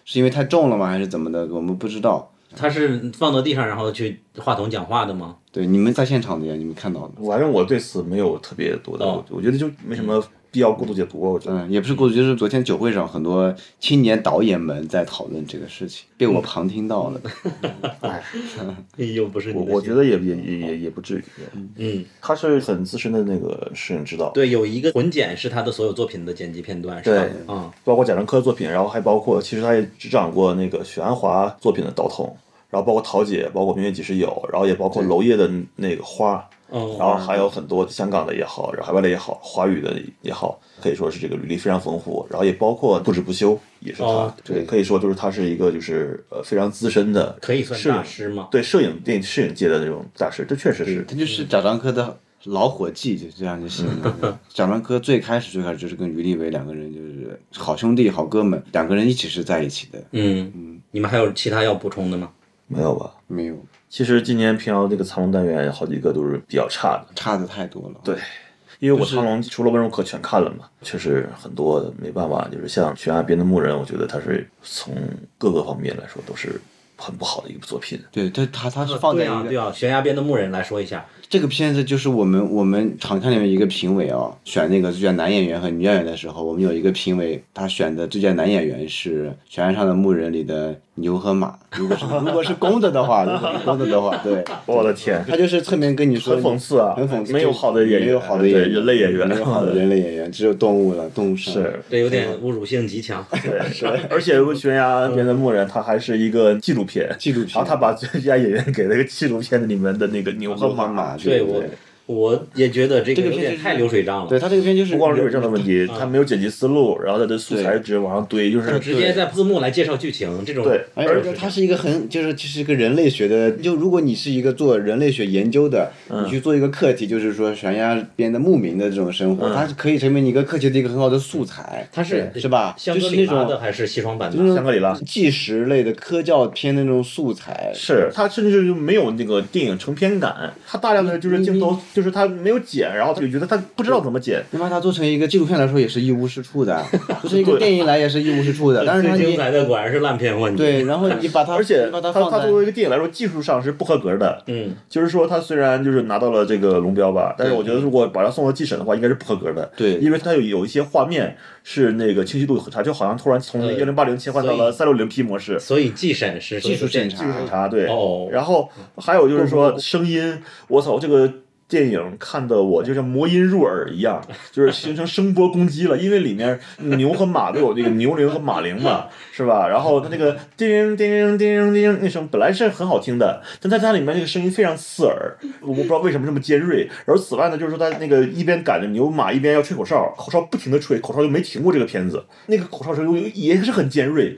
是因为太重了吗？还是怎么的？我们不知道。他是放到地上然后去话筒讲话的吗？对，你们在现场的呀，你们看到的。反正我对此没有特别多的，哦我我觉得就没什么必要过度解读。我觉得嗯，也不是过度，就是昨天酒会上很多青年导演们在讨论这个事情，被我旁听到了。哎，又不是你我我觉得也也也也也不至于。嗯，他是很资深的那个摄影指导，对，有一个混剪是他的所有作品的剪辑片段，是吧？对嗯，包括贾樟柯的作品，然后还包括其实他也执掌过那个许鞍华作品的导筒，然后包括桃姐，包括明月几时有，然后也包括娄烨的那个花，哦，然后还有很多香港的也好，然后海外的也好，华语的也好，可以说是这个履历非常丰富。然后也包括不止不休，也是他，哦对，可以说就是他是一个就是呃非常资深的，可以算摄影大师吗？对摄影电影摄影界的那种大师，这确实是他就是贾樟柯的老伙计，就这样就行了。贾樟柯最开始最开始就是跟于立伟两个人就是好兄弟、好哥们，两个人一起是在一起的。嗯嗯，你们还有其他要补充的吗？没有吧？没有，其实今年平遥这个藏龙单元好几个都是比较差的，差的太多了。对，因为我藏龙除了温柔可全看了嘛，确实很多没办法，就是像悬崖边的牧人，我觉得他是从各个方面来说都是很不好的一部作品。对，他他他是放在对啊，一个对啊，悬崖边的牧人来说一下，这个片子就是我们我们场看里面一个评委哦，选那个最佳男演员和女演员的时候，我们有一个评委，他选的最佳男演员是《悬崖上的牧人》里的牛和马。如果是如果是公的的话，如果是公的的话，对，我的天，他就是侧面跟你说很讽刺啊很讽刺，没有好的演员没有好的演员，人类演员没有好的 人类演员，只有动物了，动物是这有点侮辱性极强。对是，而且悬崖边的牧人，他还是一个纪录片，纪录片然后他把最佳演员给了一个纪录片里面的那个牛和牛和马对我，我也觉得这个这个片太流水账了。对他这个片就是不光是有这样的问题，他没有剪辑思路，然后他的素材直接往上堆，就是直接在字幕来介绍剧情，这种对而且它是一个很，就是其实一个人类学的，就如果你是一个做人类学研究的，嗯你去做一个课题，就是说悬崖边的牧民的这种生活，嗯它是可以成为你一个课题的一个很好的素材。它是是吧？香格就是那种里拉的还是西双版纳？香格里拉纪实类的科教片的那种素材。是它甚至就没有那个电影成片感，它大量的就是镜头，就是他没有剪，然后他就觉得他不知道怎么剪。你把它做成一个纪录片来说，也是一无是处的；做成一个电影来也是一无是处的。但是它你最精彩的果然是烂片问题。对，然后你把它，而且他他作为一个电影来说，技术上是不合格的。嗯，就是说他虽然就是拿到了这个龙标吧，但是我觉得如果把它送到季审的话，应该是不合格的。对因为它有有一些画面是那个清晰度很差，就好像突然从呃幺零八零切换到了三六零 P 模式。所以技审是技术审查技术审查对，哦然后还有就是说声音，我操，这个电影看的我就像魔音入耳一样，就是形成声波攻击了，因为里面牛和马都有那个牛铃和马铃嘛，是吧？然后它那个叮叮叮叮那声本来是很好听的，但在它里面那个声音非常刺耳，我不知道为什么这么尖锐。然后此外呢，就是说他那个一边赶着牛马，一边要吹口哨，口哨不停的吹，口哨就没停过这个片子，那个口哨声又也是很尖锐，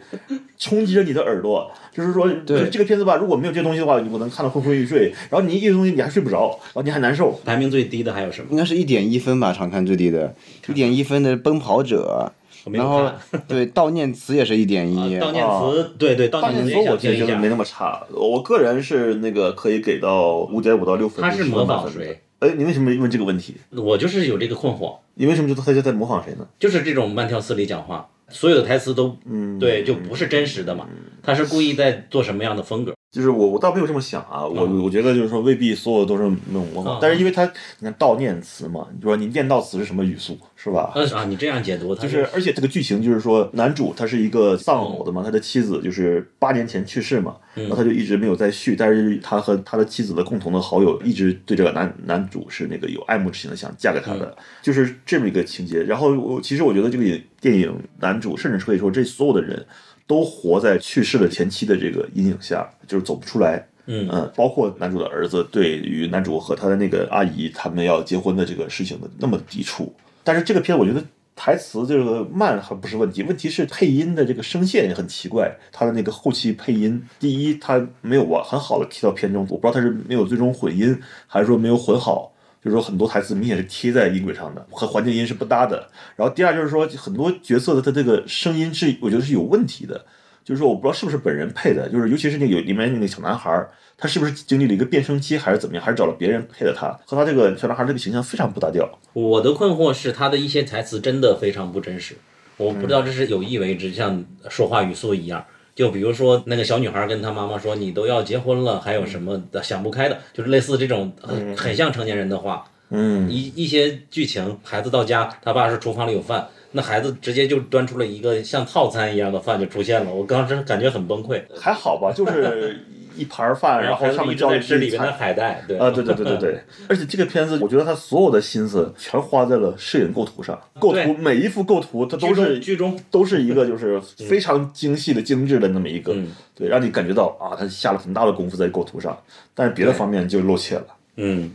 冲击着你的耳朵。就是说，对这个片子吧，如果没有这些东西的话，你可能看得昏昏欲睡，然后你一些东西你还睡不着，然后你还难受。排名最低的还有什么？应该是一点一分吧，常看最低的，一点一分的《奔跑者然后。对悼念词也是一点一，悼念词，对对，悼念词我觉得没。那么差，我个人是那个可以给到五点五到六分。他是模仿谁？哎，你为什么问这个问题？我就是有这个困惑，你为什么觉得他就在模仿谁呢？就是这种慢条斯理讲话，所有的台词都嗯，对，就不是真实的嘛。他是故意在做什么样的风格？就是我我倒没有这么想啊，我嗯我觉得就是说未必所有都是那种模仿嗯，但是因为他你看悼念词嘛，你说你念悼词是什么语速是吧？呃啊，你这样解读，他就是，而且这个剧情就是说，男主他是一个丧偶的嘛，他的妻子就是八年前去世嘛，然后他就一直没有再续，但是他和他的妻子的共同的好友一直对这个男男主是那个有爱慕之情的，想嫁给他的，就是这么一个情节。然后我其实我觉得这个电影男主甚至可以说这所有的人都活在去世的前妻的这个阴影下，就是走不出来。嗯嗯，包括男主的儿子对于男主和他的那个阿姨他们要结婚的这个事情的那么抵触，但是这个片我觉得台词这个慢还不是问题，问题是配音的这个声线也很奇怪，他的那个后期配音，第一他没有完很好的提到片中，我不知道他是没有最终混音，还是说没有混好。就是说很多台词明显是贴在音轨上的，和环境音是不搭的。然后第二就是说很多角色的他这个声音是我觉得是有问题的，就是说我不知道是不是本人配的，就是尤其是那有里面那个小男孩，他是不是经历了一个变声期还是怎么样，还是找了别人配的他，和他这个小男孩这个形象非常不搭调。我的困惑是他的一些台词真的非常不真实，我不知道这是有意为之，像说话语速一样。就比如说那个小女孩跟她妈妈说：“你都要结婚了，还有什么的想不开的？”就是类似这种很很像成年人的话。嗯，一一些剧情，孩子到家，他爸是厨房里有饭，那孩子直接就端出了一个像套餐一样的饭就出现了，我当时感觉很崩溃。还好吧，就是 一盘儿饭，然后上面浇了一吃里面的。海带，对啊，对对对对对，而且这个片子，我觉得他所有的心思全花在了摄影构图上，构图每一幅构图，它都是剧中都是一个就 是非常精细的、精致的那么一个，嗯对，让你感觉到啊，他下了很大的功夫在构图上，但是别的方面就露怯了。嗯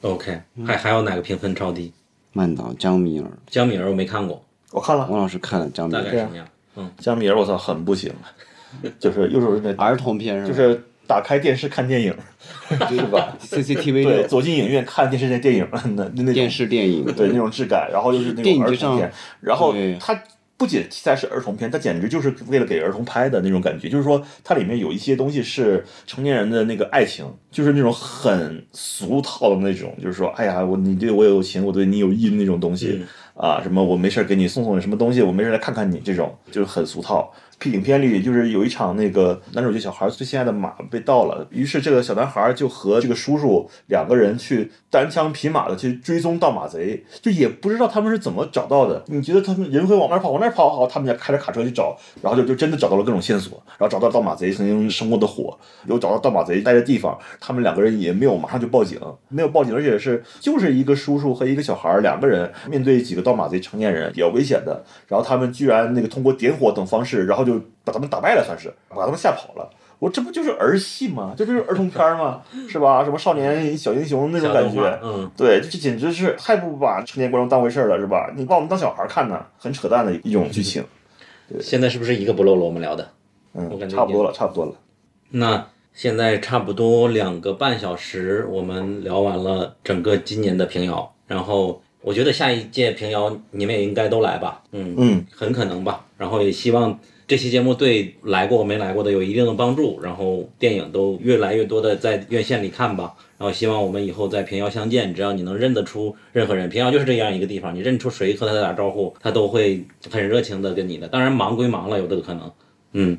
，OK，还还有哪个评分超低？慢导江米尔，江米儿我没看过，我看了。王老师看了江米尔，大概什么样？江米儿，我操，很不行，就是又是那，儿童片是吧？就是打开电视看电影，是吧？CCTV 对，六。走进影院看电视电电影，那那那种电视电影，对那种质感，然后又是那种儿童片，然后对。他不仅题材是儿童片，它简直就是为了给儿童拍的那种感觉。就是说，它里面有一些东西是成年人的那个爱情，就是那种很俗套的那种，就是说，哎呀，我你对我有情，我对你有意那种东西、啊，什么我没事给你送送什么东西，我没事来看看你这种，就是很俗套。影片里就是有一场那个男主角小孩最心爱的马被盗了，于是这个小男孩就和这个叔叔两个人去单枪匹马的去追踪盗马贼，就也不知道他们是怎么找到的。你觉得他们人会往哪儿跑？往哪儿跑？好，他们家开着卡车去找，然后就就真的找到了各种线索，然后找到盗马贼曾经生过的火，又找到盗马贼待的地方。他们两个人也没有马上就报警，没有报警，而且是就是一个叔叔和一个小孩两个人面对几个盗马贼成年人比较危险的，然后他们居然那个通过点火等方式，然后就把他们打败了，算是把他们吓跑了。我这不就是儿戏吗？这不就是儿童片吗？是吧？什么少年小英雄那种感觉，嗯，对，这简直是太不把成年观众当回事儿了，是吧？你把我们当小孩看呢，很扯淡的一种剧情。现在是不是一个不漏了？我们聊的，嗯我嗯，感觉差不多了，差不多了。那现在差不多两个半小时，我们聊完了整个今年的平遥，然后我觉得下一届平遥你们也应该都来吧，嗯嗯，很可能吧。然后也希望这期节目对来过没来过的有一定的帮助，然后电影都越来越多的在院线里看吧。然后希望我们以后在平遥相见，只要你能认得出任何人，平遥就是这样一个地方，你认出谁和他打招呼，他都会很热情的跟你的。当然忙归忙了，有这个可能，嗯。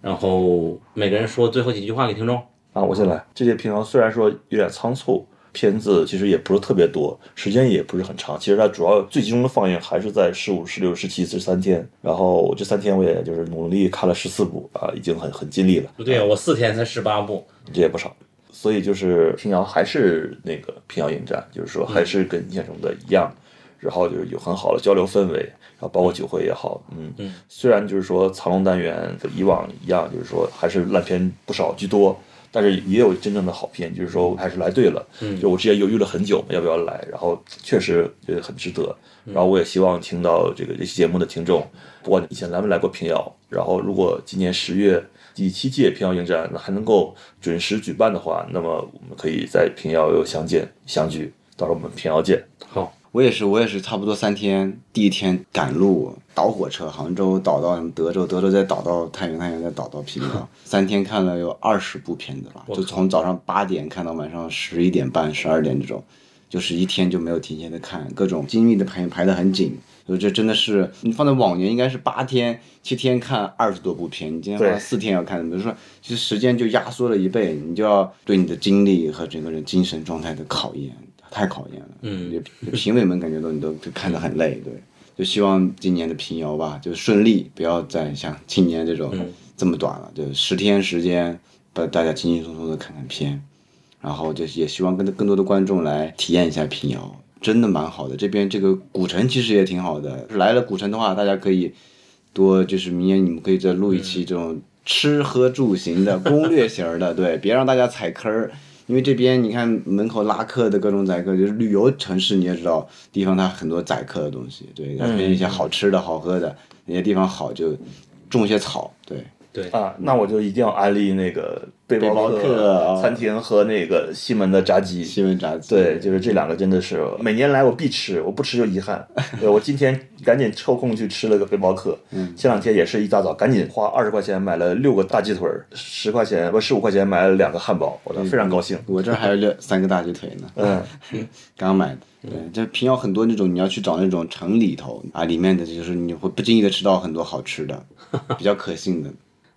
然后每个人说最后几句话给听众。啊，我先来。这届平遥虽然说有点仓促，片子其实也不是特别多，时间也不是很长。其实它主要最集中的放映还是在十五、十六、十七这三天。然后这三天我也就是努力看了十四部啊，已经很很尽力了。不对啊，我四天才十八部。这也不少。所以就是平遥还是那个平遥影展，就是说还是跟印象中的一样，然后就是有很好的交流氛围，然后包括酒会也好，嗯嗯，虽然就是说藏龙单元和以往一样，就是说还是烂片不少居多。但是也有真正的好片，就是说还是来对了。嗯就我之前犹豫了很久嘛，要不要来，然后确实觉得很值得。然后我也希望听到这个这期节目的听众，不管以前来没来过平遥，然后如果今年十月第七届平遥影展还能够准时举办的话，那么我们可以在平遥又相见相聚。到时候我们平遥见。好，我也是，我也是差不多三天，第一天赶路倒火车，杭州倒到什么德州，德州再倒到太原，太原再倒到平遥，三天看了有二十部片子吧，就从早上八点看到晚上十一点半、十二点这种，就是一天就没有停歇的看，各种精密的排排得很紧。就这真的是你放在往年应该是八天七天看二十多部片，你今天花对。四天要看，比如说其实时间就压缩了一倍，你就要对你的精力和整个人精神状态的考验，太考验了。嗯就评委们感觉到你都都看得很累，对，就希望今年的平遥吧，就顺利，不要再像今年这种这么短了，就十天时间，把大家轻轻松松的看看片，然后就是也希望跟更多的观众来体验一下平遥，真的蛮好的。这边这个古城其实也挺好的，来了古城的话，大家可以多就是明年你们可以再录一期这种吃喝住行的攻略型儿的，对，别让大家踩坑儿。因为这边你看门口拉客的各种宰客，就是旅游城市，你也知道，地方它很多宰客的东西，对，它跟一些好吃的好喝的，那些地方好就种些草，对，对，啊，那我就一定要安利那个背包客啊餐厅和那个西门的炸鸡。西门炸鸡，对，就是这两个真的是每年来我必吃，我不吃就遗憾。对我今天赶紧抽空去吃了个背包客，嗯前两天也是一大早赶紧花二十块钱买了六个大鸡腿儿，十块钱不十五块钱买了两个汉堡，我非常高兴。我这儿还有两三个大鸡腿呢，嗯，刚买的。对，就平遥很多那种你要去找那种城里头啊，里面的就是你会不经意的吃到很多好吃的，比较可信的。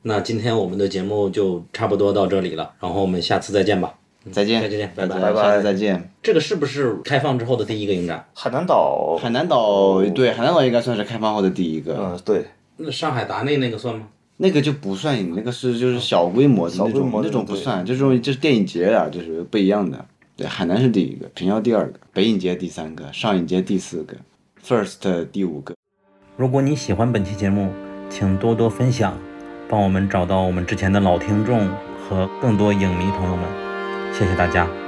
那今天我们的节目就差不多到这里了，然后我们下次再见吧。再见，再见拜拜拜拜下次再见。这个是不是开放之后的第一个影展？海南岛，海南岛对海南岛应该算是开放后的第一个，嗯，对，那上海达内那个算吗？那个就不算，那个是就是小规模的那小规模的种那种不算，这种就是电影节啊，就是不一样的。对，海南是第一个，平遥第二个，北影节第三个，上影节第四个，First 第五个。如果你喜欢本期节目，请多多分享，帮我们找到我们之前的老听众和更多影迷朋友们。谢谢大家。